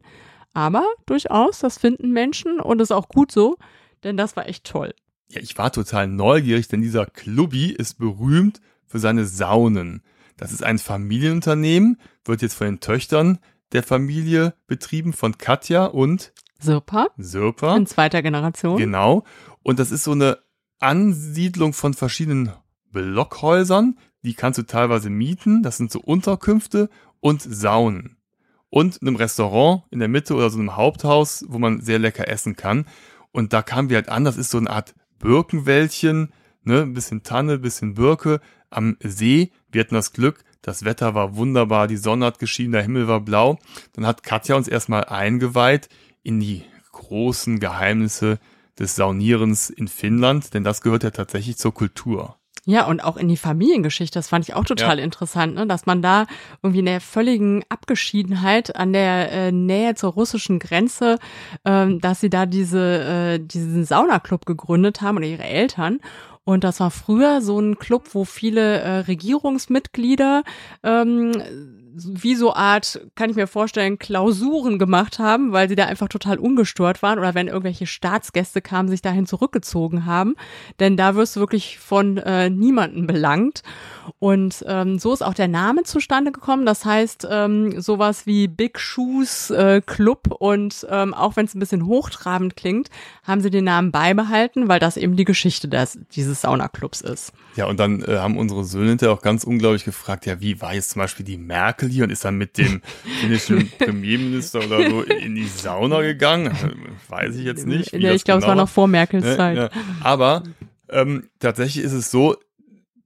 Aber durchaus, das finden Menschen und ist auch gut so, denn das war echt toll. Ja, ich war total neugierig, denn dieser Klubi ist berühmt für seine Saunen. Das ist ein Familienunternehmen, wird jetzt von den Töchtern der Familie betrieben, von Katja und Sirpa. Sirpa. In zweiter Generation. Genau. Und das ist so eine Ansiedlung von verschiedenen Blockhäusern. Die kannst du teilweise mieten. Das sind so Unterkünfte und Saunen. Und einem Restaurant in der Mitte oder so einem Haupthaus, wo man sehr lecker essen kann. Und da kamen wir halt an. Das ist so eine Art Birkenwäldchen. Ne? Ein bisschen Tanne, ein bisschen Birke am See. Wir hatten das Glück, das Wetter war wunderbar, die Sonne hat geschienen, der Himmel war blau. Dann hat Katja uns erstmal eingeweiht in die großen Geheimnisse des Saunierens in Finnland, denn das gehört ja tatsächlich zur Kultur. Ja, und auch in die Familiengeschichte, das fand ich auch total ja. interessant, ne? dass man da irgendwie in der völligen Abgeschiedenheit an der äh, Nähe zur russischen Grenze, ähm, dass sie da diese, äh, diesen Saunaclub gegründet haben oder ihre Eltern. Und das war früher so ein Club, wo viele äh, Regierungsmitglieder ähm, wie so Art, kann ich mir vorstellen, Klausuren gemacht haben, weil sie da einfach total ungestört waren oder wenn irgendwelche Staatsgäste kamen, sich dahin zurückgezogen haben. Denn da wirst du wirklich von äh, niemanden belangt. Und ähm, so ist auch der Name zustande gekommen. Das heißt, ähm, sowas wie Big Shoes äh, Club und ähm, auch wenn es ein bisschen hochtrabend klingt, haben sie den Namen beibehalten, weil das eben die Geschichte des, dieses Saunaclubs ist. Ja, und dann äh, haben unsere Söhne hinterher auch ganz unglaublich gefragt, ja, wie war jetzt zum Beispiel die Merkel hier und ist dann mit dem finnischen Premierminister oder so in die Sauna gegangen? Weiß ich jetzt nicht. Ja, ich glaube, genau es war noch vor Merkels ne? Zeit. Ja, aber ähm, tatsächlich ist es so,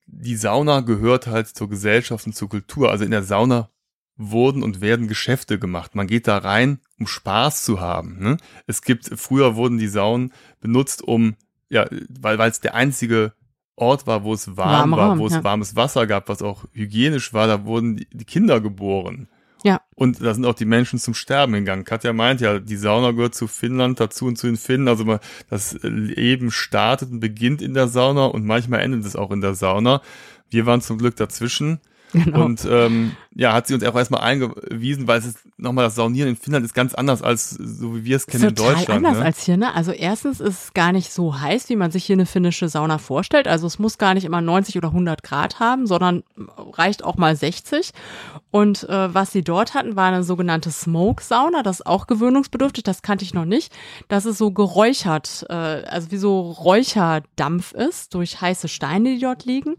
die Sauna gehört halt zur Gesellschaft und zur Kultur. Also in der Sauna wurden und werden Geschäfte gemacht. Man geht da rein, um Spaß zu haben. Ne? Es gibt, früher wurden die Saunen benutzt, um, ja, weil es der einzige Ort war, wo es warm Warm war, wo es ja. warmes Wasser gab, was auch hygienisch war, da wurden die Kinder geboren. Ja. Und da sind auch die Menschen zum Sterben gegangen. Katja meint ja, die Sauna gehört zu Finnland dazu und zu den Finnen. Also das Leben startet und beginnt in der Sauna und manchmal endet es auch in der Sauna. Wir waren zum Glück dazwischen. Genau. Und ähm, ja, hat sie uns auch erstmal eingewiesen, weil es ist nochmal das Saunieren in Finnland ist ganz anders als so wie wir es kennen in Deutschland. anders ne? als hier, ne? Also erstens ist es gar nicht so heiß, wie man sich hier eine finnische Sauna vorstellt. Also es muss gar nicht immer 90 oder 100 Grad haben, sondern reicht auch mal 60. Und äh, was sie dort hatten, war eine sogenannte Smoke-Sauna. Das ist auch gewöhnungsbedürftig, das kannte ich noch nicht. Das ist so geräuchert, äh, also wie so Räucherdampf ist durch heiße Steine, die dort liegen.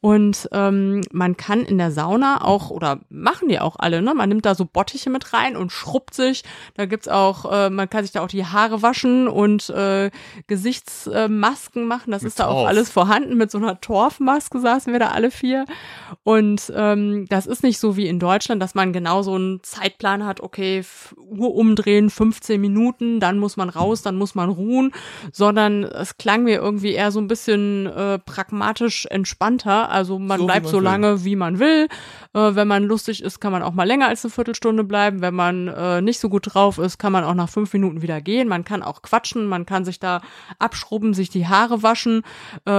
Und ähm, man kann in der Sauna auch, oder machen die auch alle, ne? Man nimmt da so Bottiche mit rein und schrubbt sich. Da gibt's auch, äh, man kann sich da auch die Haare waschen und äh, Gesichtsmasken äh, machen. Das mit ist da auch alles vorhanden. Mit so einer Torfmaske saßen wir da alle vier. Und ähm, das ist nicht so wie in Deutschland, dass man genau so einen Zeitplan hat, okay, Uhr umdrehen, 15 Minuten, dann muss man raus, dann muss man ruhen, sondern es klang mir irgendwie eher so ein bisschen äh, pragmatisch entspannter ne? Also man So, bleibt man so will. lange, wie man will. Äh, wenn man lustig ist, kann man auch mal länger als eine Viertelstunde bleiben. Wenn man äh, nicht so gut drauf ist, kann man auch nach fünf Minuten wieder gehen. Man kann auch quatschen, man kann sich da abschrubben, sich die Haare waschen. Äh,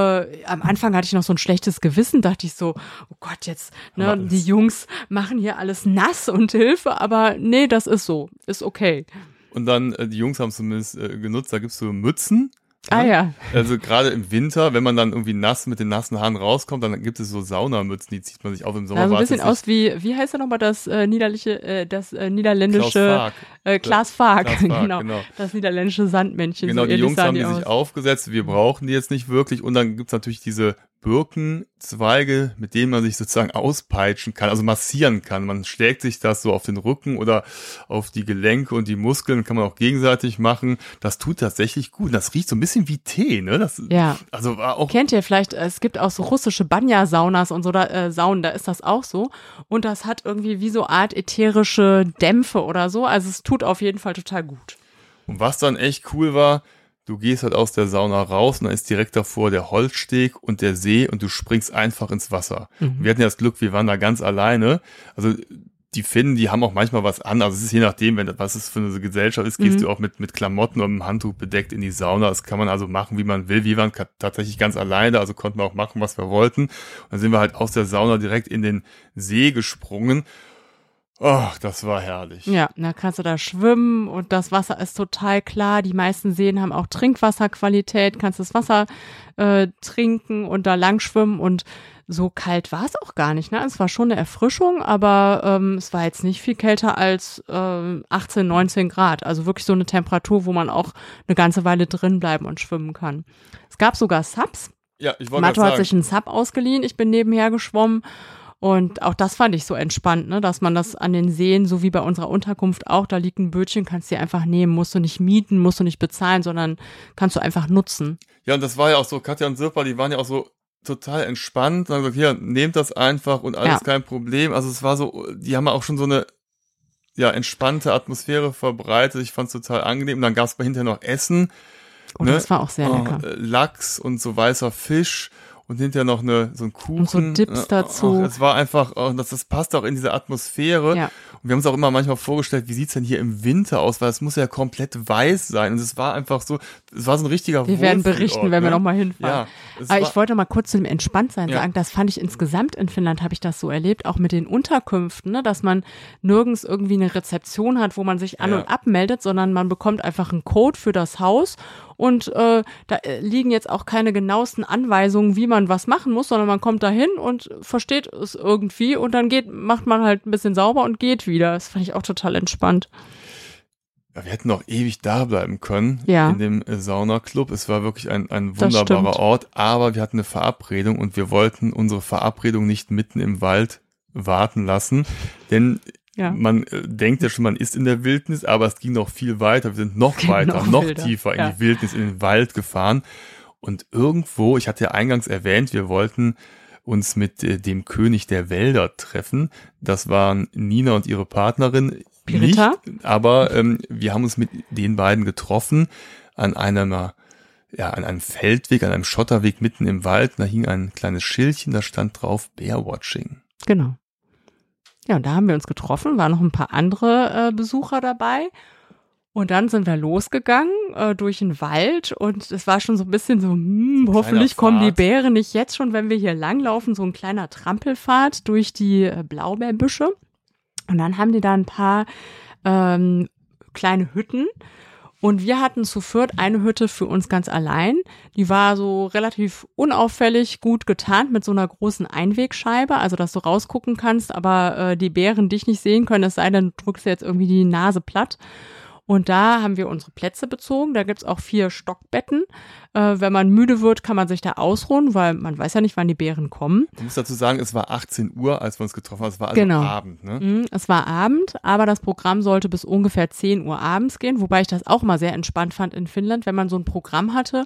am Anfang hatte ich noch so ein schlechtes Gewissen, dachte ich so, oh Gott, jetzt, ne, die es- Jungs machen hier alles nass und Hilfe, aber nee, das ist so, ist okay. Und dann, äh, die Jungs haben zumindest äh, genutzt, da gibt's so Mützen. Ah ja, Also gerade im Winter, wenn man dann irgendwie nass mit den nassen Haaren rauskommt, dann gibt es so Saunamützen, die zieht man sich auf im Sommer. sah so ein es bisschen aus wie, wie heißt er nochmal, das äh, niederländische, äh, das äh, niederländische, äh, Klaas Fark, genau, genau. das niederländische Sandmännchen. Genau, so die Jungs haben die aus. sich aufgesetzt, wir brauchen die jetzt nicht wirklich. Und dann gibt's natürlich diese Birkenzweige, mit denen man sich sozusagen auspeitschen kann, also massieren kann. Man schlägt sich das so auf den Rücken oder auf die Gelenke und die Muskeln, kann man auch gegenseitig machen. Das tut tatsächlich gut. Das riecht so ein bisschen wie Tee, ne? Das, Ja. Also war auch Kennt ihr vielleicht, es gibt auch so russische Banya-Saunas und so, da, äh, Saunen, da ist das auch so. Und das hat irgendwie wie so Art ätherische Dämpfe oder so. Also es tut auf jeden Fall total gut. Und was dann echt cool war, du gehst halt aus der Sauna raus und dann ist direkt davor der Holzsteg und der See und du springst einfach ins Wasser. Und Wir hatten ja das Glück, wir waren da ganz alleine. Also die Finnen, die haben auch manchmal was an. Also es ist je nachdem, wenn das, was es für eine Gesellschaft ist, gehst du auch mit, mit Klamotten und einem Handtuch bedeckt in die Sauna. Das kann man also machen, wie man will. Wir waren tatsächlich ganz alleine, also konnten wir auch machen, was wir wollten. Und dann sind wir halt aus der Sauna direkt in den See gesprungen. Ach, das war herrlich. Ja, da kannst du da schwimmen und das Wasser ist total klar. Die meisten Seen haben auch Trinkwasserqualität, kannst das Wasser äh, trinken und da lang schwimmen und so kalt war es auch gar nicht. Ne? Es war schon eine Erfrischung, aber ähm, es war jetzt nicht viel kälter als äh, 18, 19 Grad. Also wirklich so eine Temperatur, wo man auch eine ganze Weile drin bleiben und schwimmen kann. Es gab sogar Subs. Ja, ich wollte Matto gerade hat sich einen Sub ausgeliehen, ich bin nebenher geschwommen. Und auch das fand ich so entspannt, ne? dass man das an den Seen, so wie bei unserer Unterkunft auch, da liegt ein Bötchen, kannst du dir einfach nehmen, musst du nicht mieten, musst du nicht bezahlen, sondern kannst du einfach nutzen. Ja, und das war ja auch so, Katja und Sirpa, die waren ja auch so total entspannt und haben gesagt, hier, nehmt das einfach und alles Ja. kein Problem. Also es war so, die haben auch schon so eine ja, entspannte Atmosphäre verbreitet. Ich fand's total angenehm. Und dann gab's bei hinterher noch Essen. Und Ne? das war auch sehr Oh, lecker. äh, Lachs und so weißer Fisch und hinterher noch eine, so ein Kuchen. Und so Dips dazu. Es war einfach, oh, das, das passt auch in diese Atmosphäre. Ja. Und wir haben uns auch immer manchmal vorgestellt, wie sieht's denn hier im Winter aus, weil es muss ja komplett weiß sein. Und es war einfach so, es war so ein richtiger Wir werden berichten, wenn wir ne? nochmal hinfahren. Ja, es Aber war- ich wollte mal kurz zu dem Entspanntsein Ja. sagen, das fand ich insgesamt in Finnland, habe ich das so erlebt, auch mit den Unterkünften, ne, dass man nirgends irgendwie eine Rezeption hat, wo man sich an- Ja. und abmeldet, sondern man bekommt einfach einen Code für das Haus und äh, da äh, liegen jetzt auch keine genauesten Anweisungen, wie man was machen muss, sondern man kommt dahin und versteht es irgendwie und dann geht, macht man halt ein bisschen sauber und geht wieder. Das fand ich auch total entspannt. Ja, wir hätten noch ewig da bleiben können Ja. in dem äh, Saunaclub. Es war wirklich ein, ein wunderbarer. Ort, aber wir hatten eine Verabredung und wir wollten unsere Verabredung nicht mitten im Wald warten lassen, denn Ja. man äh, denkt ja schon, man ist in der Wildnis, aber es ging noch viel weiter. Wir sind noch weiter, noch noch, tiefer in ja. die Wildnis, in den Wald gefahren und irgendwo, ich hatte ja eingangs erwähnt, wir wollten uns mit äh, dem König der Wälder treffen. Das waren Nina und ihre Partnerin. Pirita? Nicht, aber ähm, wir haben uns mit den beiden getroffen an einem, äh, ja, an einem Feldweg, an einem Schotterweg mitten im Wald. Da hing ein kleines Schildchen, da stand drauf Bearwatching. Genau. Ja, und da haben wir uns getroffen, waren noch ein paar andere äh, Besucher dabei. Und dann sind wir losgegangen äh, durch den Wald und es war schon so ein bisschen so, hm, hoffentlich kommen die. Bären nicht jetzt schon, wenn wir hier langlaufen, so ein kleiner Trampelpfad durch die äh, Blaubeerbüsche. Und dann haben die da ein paar ähm, kleine Hütten. Und wir hatten zu viert eine Hütte für uns ganz allein. Die war so relativ unauffällig gut getarnt mit so einer großen Einwegscheibe, also dass du rausgucken kannst, aber äh, die Bären dich nicht sehen können, es sei denn, du drückst jetzt irgendwie die Nase platt. Und da haben wir unsere Plätze bezogen. Da gibt's auch vier Stockbetten. Äh, wenn man müde wird, kann man sich da ausruhen, weil man weiß ja nicht, wann die Bären kommen. Ich muss dazu sagen, es war 18 Uhr, als wir uns getroffen haben. Es war also Genau. Abend. Ne? Mhm, Es war Abend, aber das Programm sollte bis ungefähr 10 Uhr abends gehen, wobei ich das auch mal sehr entspannt fand in Finnland, wenn man so ein Programm hatte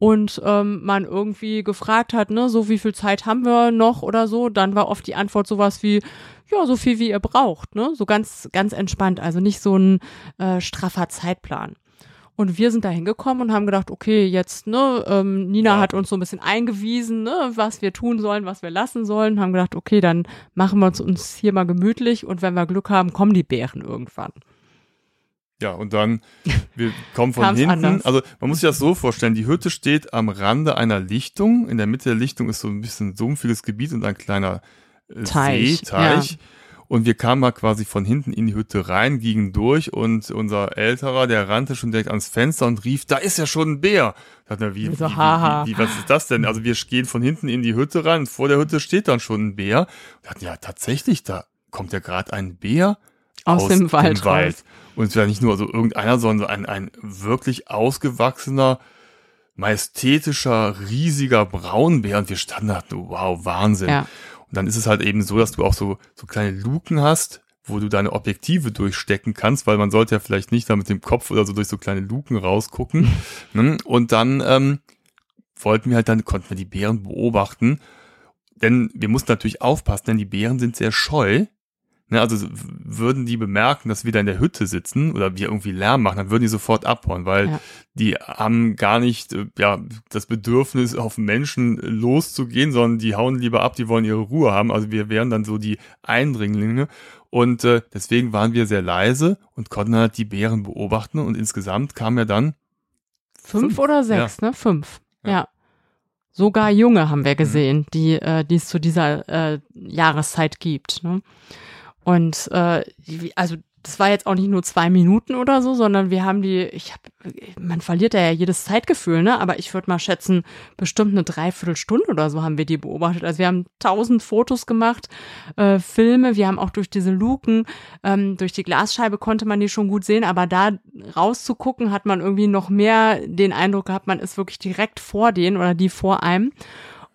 und ähm, man irgendwie gefragt hat, ne, so wie viel Zeit haben wir noch oder so, dann war oft die Antwort sowas wie, ja, so viel wie ihr braucht, ne, so ganz, ganz entspannt, also nicht so ein äh, straffer Zeitplan. Und wir sind da hingekommen und haben gedacht, okay, jetzt, ne, ähm, Nina ja. hat uns so ein bisschen eingewiesen, ne, was wir tun sollen, was wir lassen sollen. Haben gedacht, okay, dann machen wir uns, uns hier mal gemütlich und wenn wir Glück haben, kommen die Bären irgendwann. Ja, und dann, wir kommen von hinten. Anders. Also man muss sich das so vorstellen, die Hütte steht am Rande einer Lichtung. In der Mitte der Lichtung ist so ein bisschen sumpfiges Gebiet und ein kleiner Teich, See, Teich. Ja. Und wir kamen mal quasi von hinten in die Hütte rein, gingen durch und unser Älterer, der rannte schon direkt ans Fenster und rief, da ist ja schon ein Bär. Da hat er, wie, so, wie, wie, wie, was ist das denn? Also wir gehen von hinten in die Hütte rein und vor der Hütte steht dann schon ein Bär. Wir hatten ja tatsächlich, da kommt ja gerade ein Bär aus, aus dem Wald. Dem Wald. Und es war nicht nur so irgendeiner, sondern ein, ein wirklich ausgewachsener, majestätischer, riesiger Braunbär. Und wir standen da, wow, Wahnsinn. Ja. Und dann ist es halt eben so, dass du auch so, so kleine Luken hast, wo du deine Objektive durchstecken kannst, weil man sollte ja vielleicht nicht da mit dem Kopf oder so durch so kleine Luken rausgucken. Ne? Und dann ähm, wollten wir halt dann, konnten wir die Bären beobachten. Denn wir mussten natürlich aufpassen, denn die Bären sind sehr scheu. Ne, also würden die bemerken, dass wir da in der Hütte sitzen oder wir irgendwie Lärm machen, dann würden die sofort abhauen, weil ja. die haben gar nicht äh, ja das Bedürfnis, auf Menschen loszugehen, sondern die hauen lieber ab, die wollen ihre Ruhe haben. Also wir wären dann so die Eindringlinge. Und äh, deswegen waren wir sehr leise und konnten halt die Bären beobachten. Und insgesamt kamen ja dann fünf, fünf oder sechs, ja. ne? Fünf. ja. ja. Sogar Junge haben wir mhm. gesehen, die, äh, die es zu dieser äh, Jahreszeit gibt. Ne? Und äh, also das war jetzt auch nicht nur zwei Minuten oder so, sondern wir haben die, ich hab, man verliert ja jedes Zeitgefühl, ne? Aber ich würde mal schätzen, bestimmt eine Dreiviertelstunde oder so haben wir die beobachtet. Also wir haben tausend Fotos gemacht, äh, Filme, wir haben auch durch diese Luken, ähm, durch die Glasscheibe konnte man die schon gut sehen, aber da rauszugucken, hat man irgendwie noch mehr den Eindruck gehabt, man ist wirklich direkt vor denen oder die vor einem.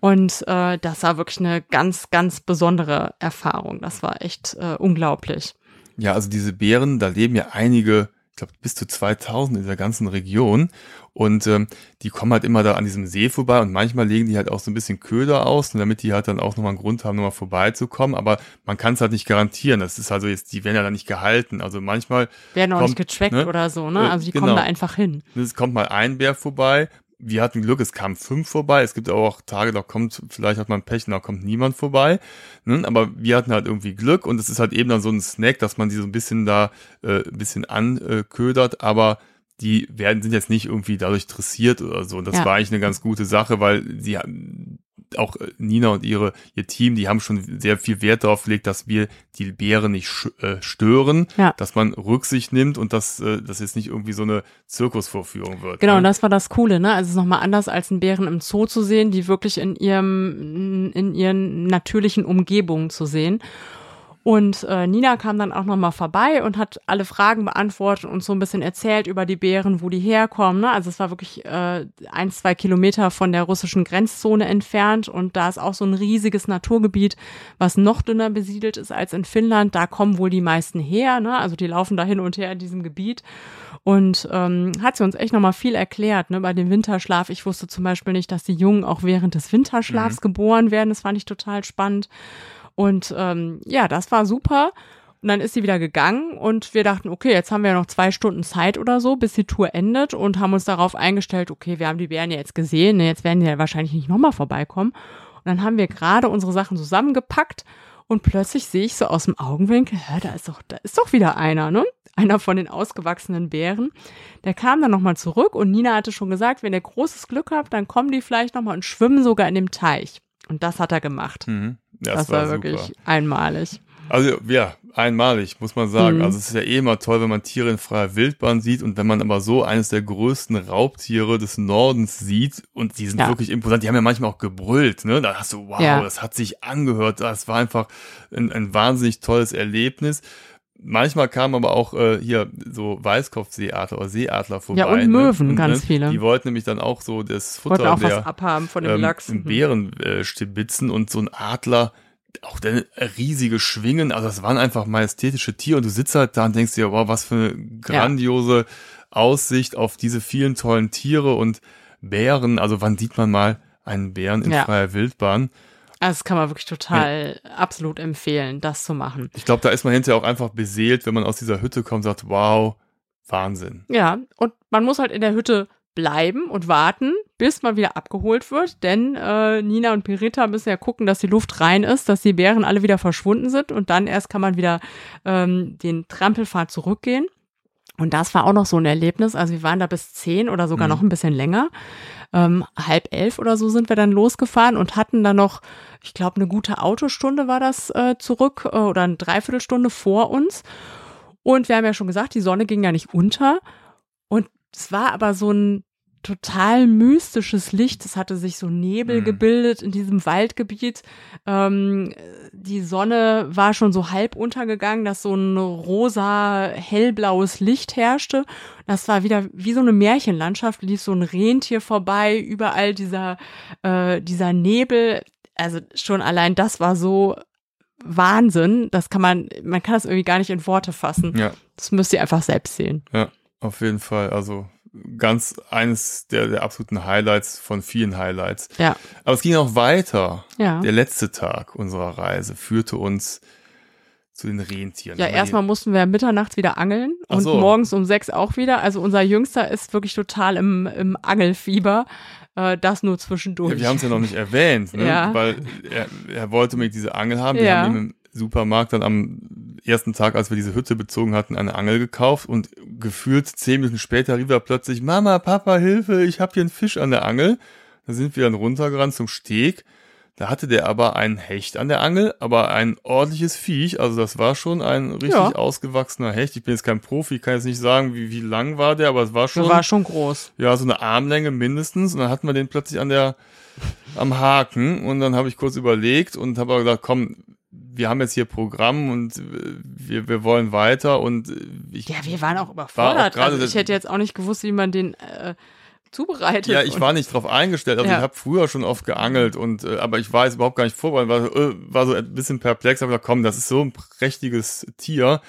Und äh, das war wirklich eine ganz, ganz besondere Erfahrung. Das war echt äh, unglaublich. Ja, also diese Bären, da leben ja einige, ich glaube bis zu 2000 in der ganzen Region. Und ähm, die kommen halt immer da an diesem See vorbei und manchmal legen die halt auch so ein bisschen Köder aus, damit die halt dann auch nochmal einen Grund haben, nochmal vorbeizukommen. Aber man kann es halt nicht garantieren. Das ist also jetzt, die werden ja dann nicht gehalten. Also manchmal. Werden auch kommt, nicht getrackt ne, oder so, ne? Also die genau. kommen da einfach hin. Es kommt mal ein Bär vorbei, wir hatten Glück, es kamen fünf vorbei. Es gibt auch Tage, da kommt, vielleicht hat man Pech und da kommt niemand vorbei. Ne? Aber wir hatten halt irgendwie Glück und es ist halt eben dann so ein Snack, dass man die so ein bisschen da äh, ein bisschen anködert, aber die werden, sind jetzt nicht irgendwie dadurch dressiert oder so. Und das ja. war eigentlich eine ganz gute Sache, weil sie auch äh, Nina und ihre, ihr Team, die haben schon sehr viel Wert darauf gelegt, dass wir die Bären nicht äh, stören, ja. dass man Rücksicht nimmt und dass äh, das jetzt nicht irgendwie so eine Zirkusvorführung wird. Genau, ne? und das war das Coole, ne? Also es ist nochmal anders als einen Bären im Zoo zu sehen, die wirklich in ihrem, in ihren natürlichen Umgebungen zu sehen. Und äh, Nina kam dann auch nochmal vorbei und hat alle Fragen beantwortet und so ein bisschen erzählt über die Bären, wo die herkommen. Ne? Also es war wirklich äh, ein, zwei Kilometer von der russischen Grenzzone entfernt und da ist auch so ein riesiges Naturgebiet, was noch dünner besiedelt ist als in Finnland. Da kommen wohl die meisten her. Ne? Also die laufen da hin und her in diesem Gebiet. Und ähm, hat sie uns echt nochmal viel erklärt, ne, bei dem Winterschlaf. Ich wusste zum Beispiel nicht, dass die Jungen auch während des Winterschlafs mhm. geboren werden. Das fand ich total spannend. Und ähm, ja, das war super. Und dann ist sie wieder gegangen und wir dachten, okay, jetzt haben wir noch zwei Stunden Zeit oder so, bis die Tour endet und haben uns darauf eingestellt, okay, wir haben die Bären ja jetzt gesehen, ne, jetzt werden die ja wahrscheinlich nicht nochmal vorbeikommen. Und dann haben wir gerade unsere Sachen zusammengepackt und plötzlich sehe ich so aus dem Augenwinkel, hä, da ist doch, da ist doch wieder einer, ne? Einer von den ausgewachsenen Bären. Der kam dann nochmal zurück und Nina hatte schon gesagt, wenn ihr großes Glück habt, dann kommen die vielleicht nochmal und schwimmen sogar in dem Teich. Und das hat er gemacht. Mhm. Das, das, war, war wirklich einmalig. Also ja, einmalig, muss man sagen. Mhm. Also es ist ja eh immer toll, wenn man Tiere in freier Wildbahn sieht und wenn man aber so eines der größten Raubtiere des Nordens sieht und die sind ja. wirklich imposant, die haben ja manchmal auch gebrüllt, ne? Da hast du, wow, ja. das hat sich angehört, das war einfach ein, ein wahnsinnig tolles Erlebnis. Manchmal kamen aber auch äh, hier so Weißkopfseeadler oder Seeadler vorbei. Ja, und ne? Möwen, ne? ganz viele. Die wollten nämlich dann auch so das Futter wollten auch der, was abhaben von dem ähm, Lachs. Bären äh, stibitzen und so ein Adler, auch der riesige Schwingen, also das waren einfach majestätische Tiere und du sitzt halt da und denkst dir, wow, was für eine grandiose ja. Aussicht auf diese vielen tollen Tiere und Bären. Also wann sieht man mal einen Bären in ja. freier Wildbahn? Also das kann man wirklich total ja. absolut empfehlen, das zu machen. Ich glaube, da ist man hinterher auch einfach beseelt, wenn man aus dieser Hütte kommt und sagt, wow, Wahnsinn. Ja, und man muss halt in der Hütte bleiben und warten, bis man wieder abgeholt wird, denn äh, Nina und Pirita müssen ja gucken, dass die Luft rein ist, dass die Bären alle wieder verschwunden sind und dann erst kann man wieder ähm, den Trampelpfad zurückgehen. Und das war auch noch so ein Erlebnis. Also wir waren da bis zehn oder sogar mhm. noch ein bisschen länger. Ähm, halb elf oder so sind wir dann losgefahren und hatten dann noch, ich glaube, eine gute Autostunde war das äh, zurück äh, oder eine Dreiviertelstunde vor uns. Und wir haben ja schon gesagt, die Sonne ging ja nicht unter. Und es war aber so ein total mystisches Licht. Es hatte sich so Nebel mhm. gebildet in diesem Waldgebiet. Ähm, die Sonne war schon so halb untergegangen, dass so ein rosa, hellblaues Licht herrschte. Das war wieder wie so eine Märchenlandschaft, lief so ein Rentier vorbei, überall dieser, äh, dieser Nebel. Also schon allein das war so Wahnsinn. Das kann man, man kann das irgendwie gar nicht in Worte fassen. Ja. Das müsst ihr einfach selbst sehen. Ja, auf jeden Fall. Also ganz eines der, der absoluten Highlights von vielen Highlights. Ja. Aber es ging auch weiter. Ja. Der letzte Tag unserer Reise führte uns zu den Rentieren. Ja, erstmal mussten wir mitternachts wieder angeln und so. morgens um sechs auch wieder. Also unser Jüngster ist wirklich total im, im Angelfieber. Äh, das nur zwischendurch. Ja, wir haben es ja noch nicht erwähnt, ne? ja. weil er, er wollte mir diese Angel haben. Wir ja. haben ihm Supermarkt dann am ersten Tag, als wir diese Hütte bezogen hatten, eine Angel gekauft und gefühlt zehn Minuten später rief er plötzlich, Mama, Papa, Hilfe, ich habe hier einen Fisch an der Angel. Da sind wir dann runtergerannt zum Steg. Da hatte der aber einen Hecht an der Angel, aber ein ordentliches Viech. Also das war schon ein richtig ja. ausgewachsener Hecht. Ich bin jetzt kein Profi, kann jetzt nicht sagen, wie, wie lang war der, aber es war schon. Der war schon groß. Ja, so eine Armlänge mindestens. Und dann hatten wir den plötzlich an der, am Haken. Und dann habe ich kurz überlegt und habe aber gesagt, komm, wir haben jetzt hier Programm und äh, wir, wir wollen weiter und äh, ich ja, wir waren auch überfordert. War auch also ich hätte jetzt auch nicht gewusst, wie man den äh, zubereitet. Ja, ich war nicht drauf eingestellt. Also ja. ich habe früher schon oft geangelt und äh, aber ich war jetzt überhaupt gar nicht vorbereitet, war, äh, war so ein bisschen perplex, aber komm, das ist so ein prächtiges Tier.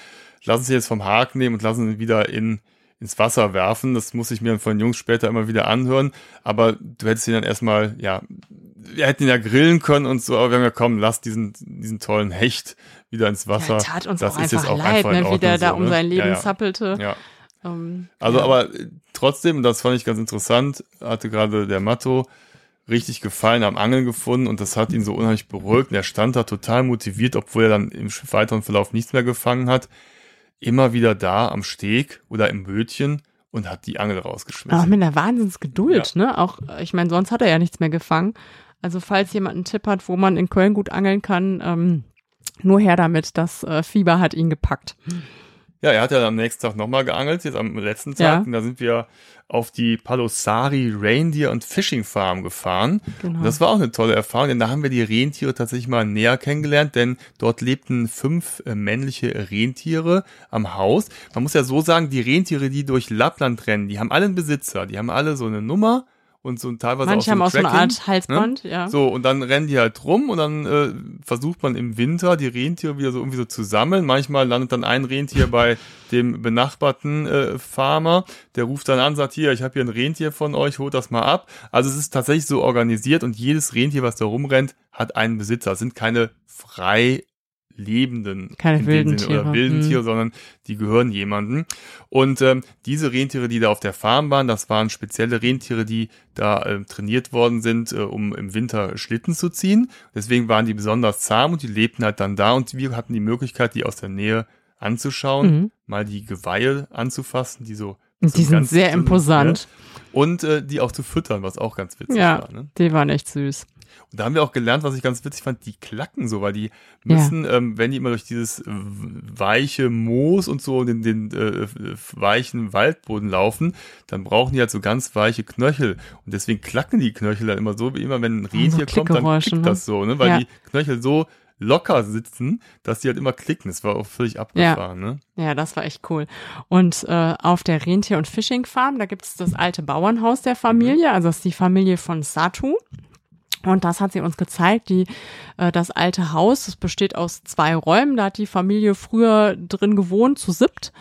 Lass uns jetzt vom Haken nehmen und lassen ihn wieder in ins Wasser werfen. Das muss ich mir von Jungs später immer wieder anhören. Aber du hättest ihn dann erstmal, ja, wir hätten ihn ja grillen können und so, aber wir haben ja komm, lass diesen, diesen tollen Hecht wieder ins Wasser. Ja, tat uns das auch ist einfach jetzt auch leid, einfach ne, wie der da um ne? sein Leben ja, ja. zappelte. Ja. Um, also, aber trotzdem, das fand ich ganz interessant, hatte gerade der Matto richtig gefallen am Angeln gefunden und das hat ihn so unheimlich beruhigt. Und er stand da total motiviert, obwohl er dann im weiteren Verlauf nichts mehr gefangen hat. Immer wieder da am Steg oder im Bötchen und hat die Angel rausgeschmissen. Aber mit einer Wahnsinnsgeduld, ja. ne? Auch, ich meine, sonst hat er ja nichts mehr gefangen. Also falls jemand einen Tipp hat, wo man in Köln gut angeln kann, ähm, nur her damit, das äh, Fieber hat ihn gepackt. Ja, er hat ja am nächsten Tag nochmal geangelt, jetzt am letzten Tag. Ja. Und da sind wir auf die Palosari Reindeer und Fishing Farm gefahren. Genau. das war auch eine tolle Erfahrung, denn da haben wir die Rentiere tatsächlich mal näher kennengelernt, denn dort lebten fünf äh, männliche Rentiere am Haus. Man muss ja so sagen, die Rentiere, die durch Lappland rennen, die haben alle einen Besitzer, die haben alle so eine Nummer und so teilweise Manche auch so haben auch so eine Art Halsband, ne? ja. So, und dann rennen die halt rum und dann äh, versucht man im Winter die Rentiere wieder so irgendwie so zu sammeln. Manchmal landet dann ein Rentier bei dem benachbarten äh, Farmer, der ruft dann an, sagt, hier, ich habe hier ein Rentier von euch, holt das mal ab. Also es ist tatsächlich so organisiert und jedes Rentier, was da rumrennt, hat einen Besitzer. Es sind keine frei lebenden Keine wilden Sinne, Tiere. oder wilden hm. Tiere, sondern die gehören jemandem. Und ähm, diese Rentiere, die da auf der Farm waren, das waren spezielle Rentiere, die da äh, trainiert worden sind, äh, um im Winter Schlitten zu ziehen. Deswegen waren die besonders zahm und die lebten halt dann da und wir hatten die Möglichkeit, die aus der Nähe anzuschauen, mhm. mal die Geweihe anzufassen, die so die sind sehr imposant. Ne? Und äh, die auch zu füttern, was auch ganz witzig ja, war. Ne? Die waren echt süß. Und da haben wir auch gelernt, was ich ganz witzig fand, die klacken so, weil die müssen, ja. ähm, wenn die immer durch dieses weiche Moos und so den, den äh, weichen Waldboden laufen, dann brauchen die halt so ganz weiche Knöchel. Und deswegen klacken die Knöchel dann immer so, wie immer, wenn ein Rentier so kommt, dann klickt ne? das so, ne? weil ja. die Knöchel so locker sitzen, dass die halt immer klicken. Das war auch völlig abgefahren. Ja, ne? ja das war echt cool. Und äh, auf der Rentier- und Fishing Farm, da gibt es das alte Bauernhaus der Familie, also das ist die Familie von Satu. Und das hat sie uns gezeigt, die, äh, das alte Haus, das besteht aus zwei Räumen, da hat die Familie früher drin gewohnt, zu siebt.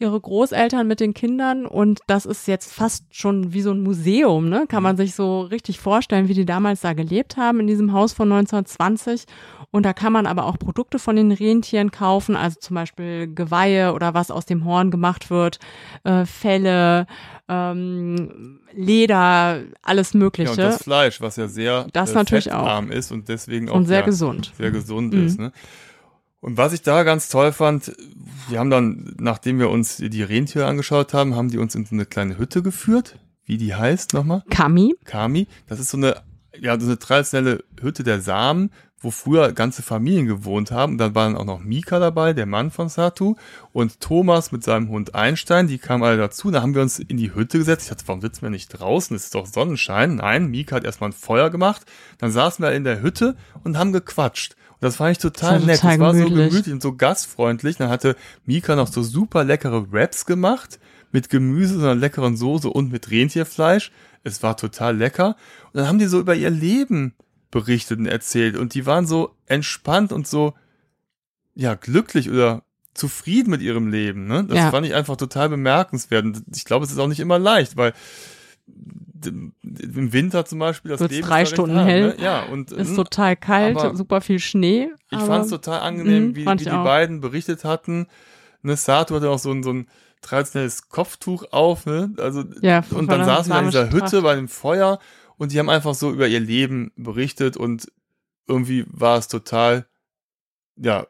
Ihre Großeltern mit den Kindern. Und das ist jetzt fast schon wie so ein Museum, ne? Kann man sich so richtig vorstellen, wie die damals da gelebt haben in diesem Haus von 1920 Und da kann man aber auch Produkte von den Rentieren kaufen, also zum Beispiel Geweihe oder was aus dem Horn gemacht wird, äh, Felle, ähm, Leder, alles Mögliche. Ja, und das Fleisch, was ja sehr das äh, natürlich fettarm auch. ist und deswegen auch und sehr ja, gesund. Sehr gesund mhm. ist. Ne? Und was ich da ganz toll fand, wir haben dann, nachdem wir uns die Rentiere angeschaut haben, haben die uns in so eine kleine Hütte geführt. Wie die heißt nochmal? Kami. Kami. Das ist so eine, ja, so eine traditionelle Hütte der Samen, wo früher ganze Familien gewohnt haben. Dann waren auch noch Mika dabei, der Mann von Satu, und Thomas mit seinem Hund Einstein, die kamen alle dazu. Da haben wir uns in die Hütte gesetzt. Ich dachte, warum sitzen wir nicht draußen? Es ist doch Sonnenschein. Nein, Mika hat erstmal ein Feuer gemacht. Dann saßen wir in der Hütte und haben gequatscht. Und das fand ich total das nett. Total das war so gemütlich und so gastfreundlich. Dann hatte Mika noch so super leckere Wraps gemacht mit Gemüse, so einer leckeren Soße und mit Rentierfleisch. Es war total lecker. Und dann haben die so über ihr Leben berichtet und erzählt und die waren so entspannt und so, ja, glücklich oder zufrieden mit ihrem Leben. Ne? Das ja. fand ich einfach total bemerkenswert. Und ich glaube, es ist auch nicht immer leicht, weil im Winter zum Beispiel das Wird's Leben drei Stunden hart, hell. Ne? Ja, und ist hm, total kalt, super viel Schnee. Ich fand es total angenehm, mh, wie, wie die beiden berichtet hatten. Ne, Sato hatte auch so ein, so ein traditionelles Kopftuch auf, ne? Also ja, und dann saßen wir in dieser Hütte bei dem Feuer und die haben einfach so über ihr Leben berichtet und irgendwie war es total, ja,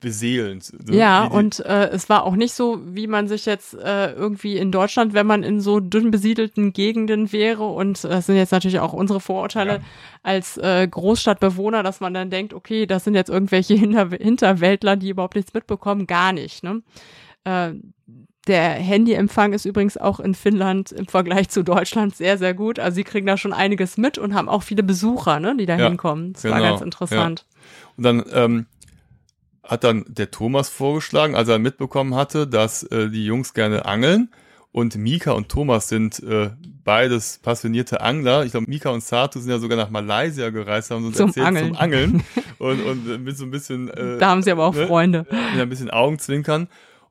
beseelend. Ne? Ja, und äh, es war auch nicht so, wie man sich jetzt äh, irgendwie in Deutschland, wenn man in so dünn besiedelten Gegenden wäre, und das sind jetzt natürlich auch unsere Vorurteile ja. als äh, Großstadtbewohner, dass man dann denkt, okay, das sind jetzt irgendwelche Hinter Hinterwäldler, die überhaupt nichts mitbekommen, gar nicht. Ne? Äh, der Handyempfang ist übrigens auch in Finnland im Vergleich zu Deutschland sehr, sehr gut. Also sie kriegen da schon einiges mit und haben auch viele Besucher, ne, die da ja, hinkommen. Das genau, war ganz interessant. Ja. Und dann ähm, hat dann der Thomas vorgeschlagen, als er mitbekommen hatte, dass äh, die Jungs gerne angeln. Und Mika und Thomas sind äh, beides passionierte Angler. Ich glaube, Mika und Satu sind ja sogar nach Malaysia gereist, haben uns zum erzählt Angeln. zum Angeln. und, und mit so ein bisschen. Äh, da haben sie aber auch ne, Freunde. Mit ein bisschen Augenzwinkern.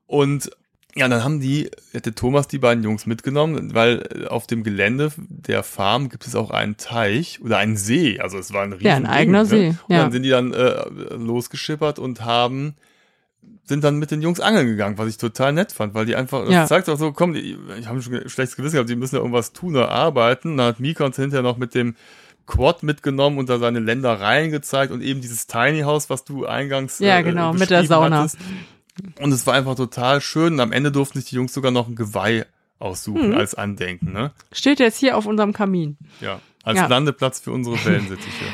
Und ja, dann haben die, hätte Thomas die beiden Jungs mitgenommen, weil äh, auf dem Gelände der Farm gibt es auch einen Teich oder einen See. Also es war ein riesen Ja, ein eigener ne? See. Und ja. dann sind die dann äh, losgeschippert und haben sind dann mit den Jungs angeln gegangen, was ich total nett fand, weil die einfach, das ja. zeigt auch so, komm, die, ich habe schon schlechtes Gewissen gehabt, die müssen ja irgendwas tun oder arbeiten. Dann hat Mika uns hinterher noch mit dem Quad mitgenommen und da seine Ländereien gezeigt und eben dieses Tiny House, was du eingangs ja, genau, äh, mit der Sauna. Hattest. Und es war einfach total schön. Und am Ende durften sich die Jungs sogar noch ein Geweih aussuchen mhm. als Andenken. Ne? Steht jetzt hier auf unserem Kamin. Ja, als ja. Landeplatz für unsere Wellensittiche.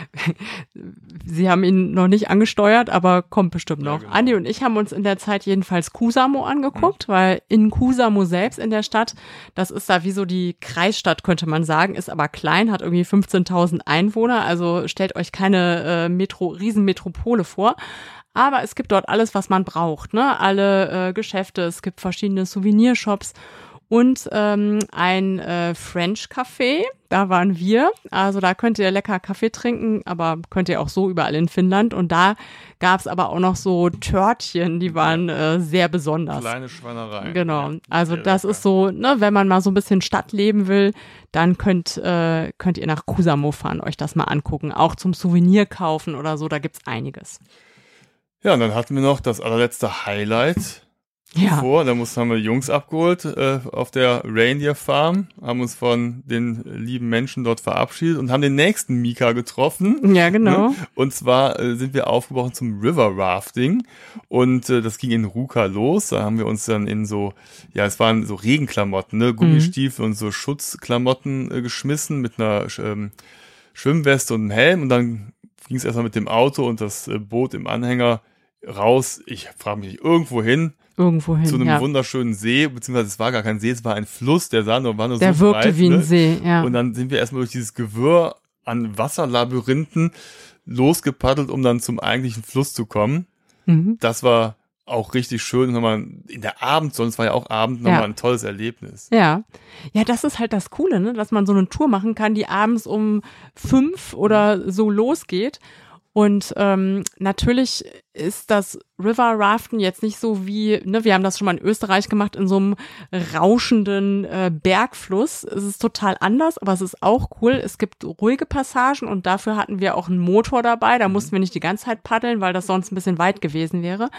Sie haben ihn noch nicht angesteuert, aber kommt bestimmt noch. Ja, genau. Andi und ich haben uns in der Zeit jedenfalls Kusamo angeguckt, mhm. weil in Kusamo selbst in der Stadt, das ist da wie so die Kreisstadt, könnte man sagen, ist aber klein, hat irgendwie 15.000 Einwohner. Also stellt euch keine äh, Metro, Riesenmetropole vor. Aber es gibt dort alles, was man braucht. Ne? Alle äh, Geschäfte, es gibt verschiedene Souvenirshops und ähm, ein äh, French Café. Da waren wir. Also da könnt ihr lecker Kaffee trinken, aber könnt ihr auch so überall in Finnland. Und da gab's aber auch noch so Törtchen, die waren äh, sehr besonders. Kleine Schweinereien. Genau. Also das lecker. ist so, ne, wenn man mal so ein bisschen Stadt leben will, dann könnt, äh, könnt ihr nach Kusamo fahren, euch das mal angucken. Auch zum Souvenir kaufen oder so, da gibt's einiges. Ja, und dann hatten wir noch das allerletzte Highlight ja. vor. Da mussten, haben wir Jungs abgeholt äh, auf der Reindeer Farm, haben uns von den lieben Menschen dort verabschiedet und haben den nächsten Mika getroffen. Ja, genau. Ne? Und zwar äh, sind wir aufgebrochen zum River Rafting und äh, das ging in Ruka los. Da haben wir uns dann in so, ja, es waren so Regenklamotten, ne, Gummistiefel mhm. und so Schutzklamotten äh, geschmissen mit einer ähm, Schwimmweste und einem Helm und dann ging es erstmal mit dem Auto und das äh, Boot im Anhänger raus, ich frage mich irgendwo hin. Irgendwo hin. Zu einem ja. wunderschönen See, beziehungsweise es war gar kein See, es war ein Fluss, der sah nur, war nur der so wirkte breit, wie ein ne? See, ja. Und dann sind wir erstmal durch dieses Gewirr an Wasserlabyrinthen losgepaddelt, um dann zum eigentlichen Fluss zu kommen. Mhm. Das war auch richtig schön. Nochmal in der Abend, sonst war ja auch Abend nochmal ja. ein tolles Erlebnis. Ja. Ja, das ist halt das Coole, ne? dass man so eine Tour machen kann, die abends um fünf oder so losgeht Und ähm, natürlich ist das River Raften jetzt nicht so wie, ne, wir haben das schon mal in Österreich gemacht, in so einem rauschenden äh, Bergfluss. Es ist total anders, aber es ist auch cool. Es gibt ruhige Passagen und dafür hatten wir auch einen Motor dabei. Da mussten wir nicht die ganze Zeit paddeln, weil das sonst ein bisschen weit gewesen wäre.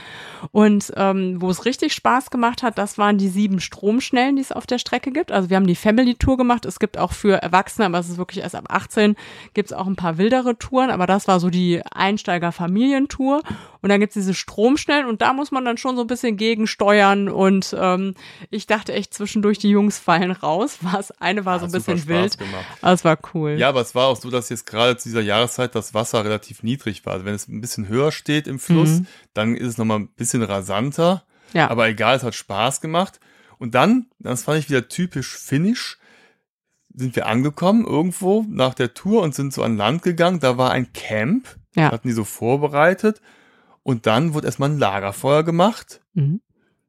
Und ähm, wo es richtig Spaß gemacht hat, das waren die sieben Stromschnellen, die es auf der Strecke gibt. Also wir haben die Family Tour gemacht. Es gibt auch für Erwachsene, aber es ist wirklich erst ab 18, gibt es auch ein paar wildere Touren. Aber das war so die Einsteiger-Familientour. Und dann gibt's diese Stromschnellen und da muss man dann schon so ein bisschen gegensteuern. Und ähm, ich dachte echt zwischendurch, die Jungs fallen raus. Was eine war so ein bisschen wild. Aber es war cool. Ja, aber es war auch so, dass jetzt gerade zu dieser Jahreszeit das Wasser relativ niedrig war. Also wenn es ein bisschen höher steht im Fluss, mhm. dann ist es nochmal ein bisschen rasanter. Ja. Aber egal, es hat Spaß gemacht. Und dann, das fand ich wieder typisch finnisch, sind wir angekommen irgendwo nach der Tour und sind so an Land gegangen. Da war ein Camp, ja. hatten die so vorbereitet. Und dann wurde erstmal ein Lagerfeuer gemacht. Mhm.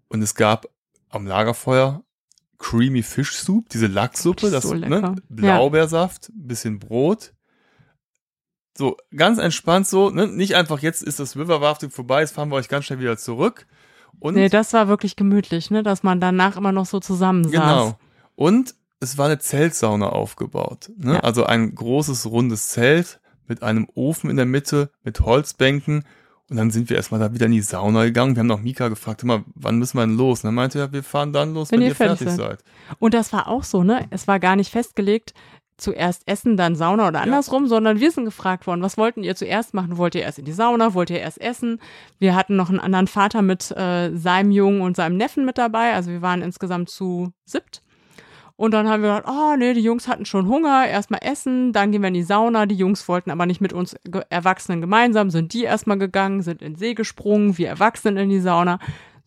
Und es gab am Lagerfeuer Creamy Fish Soup, diese Lachssuppe, das, so ne, Blaubeersaft, ja. bisschen Brot. So, ganz entspannt so, ne? Nicht einfach, jetzt ist das River Rafting vorbei, jetzt fahren wir euch ganz schnell wieder zurück. Und nee, das war wirklich gemütlich, ne? Dass man danach immer noch so zusammensaß. Genau. Und es war eine Zeltsauna aufgebaut. Ne? Ja. Also ein großes, rundes Zelt mit einem Ofen in der Mitte, mit Holzbänken und dann sind wir erstmal da wieder in die Sauna gegangen. Wir haben noch Mika gefragt, immer, wann müssen wir denn los? Und dann meinte er, wir fahren dann los, wenn, wenn ihr fertig, fertig seid. Und das war auch so, ne? Es war gar nicht festgelegt, zuerst essen, dann Sauna oder andersrum, ja. sondern wir sind gefragt worden, was wollten ihr zuerst machen? Wollt ihr erst in die Sauna? Wollt ihr erst essen? Wir hatten noch einen anderen Vater mit äh, seinem Jungen und seinem Neffen mit dabei. Also wir waren insgesamt zu siebt. Und dann haben wir gedacht, oh nee, die Jungs hatten schon Hunger, erstmal essen, dann gehen wir in die Sauna. Die Jungs wollten aber nicht mit uns Erwachsenen gemeinsam, sind die erstmal gegangen, sind in den See gesprungen, wir Erwachsenen in die Sauna.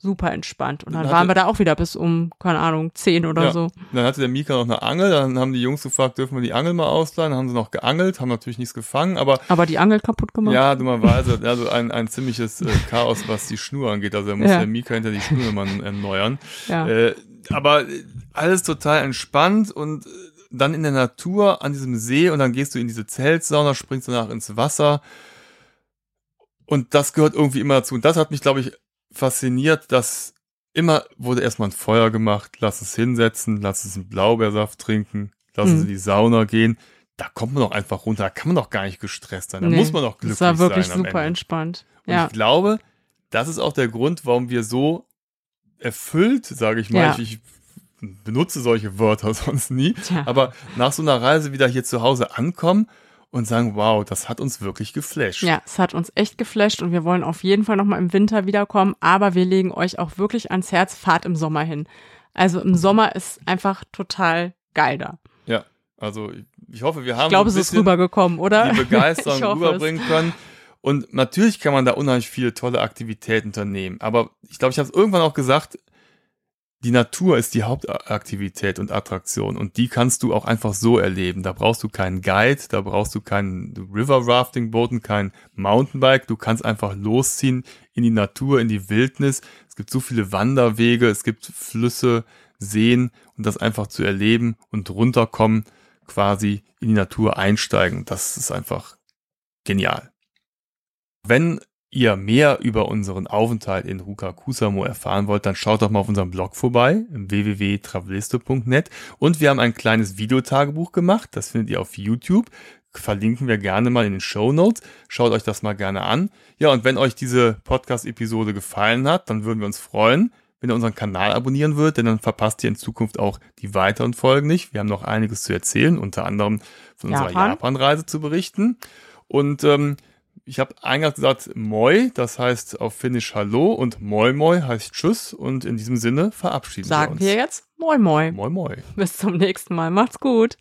Super entspannt. Und dann, dann waren wir da auch wieder bis um, keine Ahnung, zehn oder ja. so. Dann hatte der Mika noch eine Angel, dann haben die Jungs gefragt, dürfen wir die Angel mal ausleihen? Dann haben sie noch geangelt, haben natürlich nichts gefangen, aber. Aber die Angel kaputt gemacht? Ja, dummerweise. Also ein, ein ziemliches äh, Chaos, was die Schnur angeht. Also da muss ja. der Mika hinter die Schnur immer erneuern. Ja. Äh, aber alles total entspannt und dann in der Natur an diesem See und dann gehst du in diese Zeltsauna, springst danach ins Wasser. Und das gehört irgendwie immer dazu. Und das hat mich, glaube ich, fasziniert, dass immer wurde erstmal ein Feuer gemacht, lass es hinsetzen, lass es einen Blaubeersaft trinken, lass mhm. es in die Sauna gehen. Da kommt man doch einfach runter, da kann man doch gar nicht gestresst sein, da nee, muss man doch glücklich sein. Das war wirklich super entspannt. Und ja. ich glaube, das ist auch der Grund, warum wir so erfüllt, sage ich mal. Ja. Ich, ich, benutze solche Wörter sonst nie. Tja. Aber nach so einer Reise wieder hier zu Hause ankommen und sagen, wow, das hat uns wirklich geflasht. Ja, es hat uns echt geflasht und wir wollen auf jeden Fall nochmal im Winter wiederkommen, aber wir legen euch auch wirklich ans Herz, fahrt im Sommer hin. Also im Sommer ist einfach total geil da. Ja, also ich hoffe, wir haben ich glaube, es ist rübergekommen, oder? Die Begeisterung rüberbringen es. können. Und natürlich kann man da unheimlich viele tolle Aktivitäten unternehmen. Aber ich glaube, ich habe es irgendwann auch gesagt, die Natur ist die Hauptaktivität und Attraktion und die kannst du auch einfach so erleben. Da brauchst du keinen Guide, da brauchst du keinen River Rafting Booten, kein Mountainbike. Du kannst einfach losziehen in die Natur, in die Wildnis. Es gibt so viele Wanderwege, es gibt Flüsse, Seen und das einfach zu erleben und runterkommen, quasi in die Natur einsteigen. Das ist einfach genial. Wenn ihr mehr über unseren Aufenthalt in Ruka Kusamo erfahren wollt, dann schaut doch mal auf unserem Blog vorbei, www.travelisto.net. Und wir haben ein kleines Videotagebuch gemacht, das findet ihr auf YouTube. Verlinken wir gerne mal in den Show Notes. Schaut euch das mal gerne an. Ja, und wenn euch diese Podcast-Episode gefallen hat, dann würden wir uns freuen, wenn ihr unseren Kanal abonnieren würdet, denn dann verpasst ihr in Zukunft auch die weiteren Folgen nicht. Wir haben noch einiges zu erzählen, unter anderem von unserer Japan-Reise zu berichten. Und ähm, ich habe eingangs gesagt Moi, das heißt auf Finnisch Hallo und Moi Moi heißt Tschüss und in diesem Sinne verabschieden Sagen wir uns. Sagen wir jetzt Moi Moi. Moi Moi. Bis zum nächsten Mal. Macht's gut.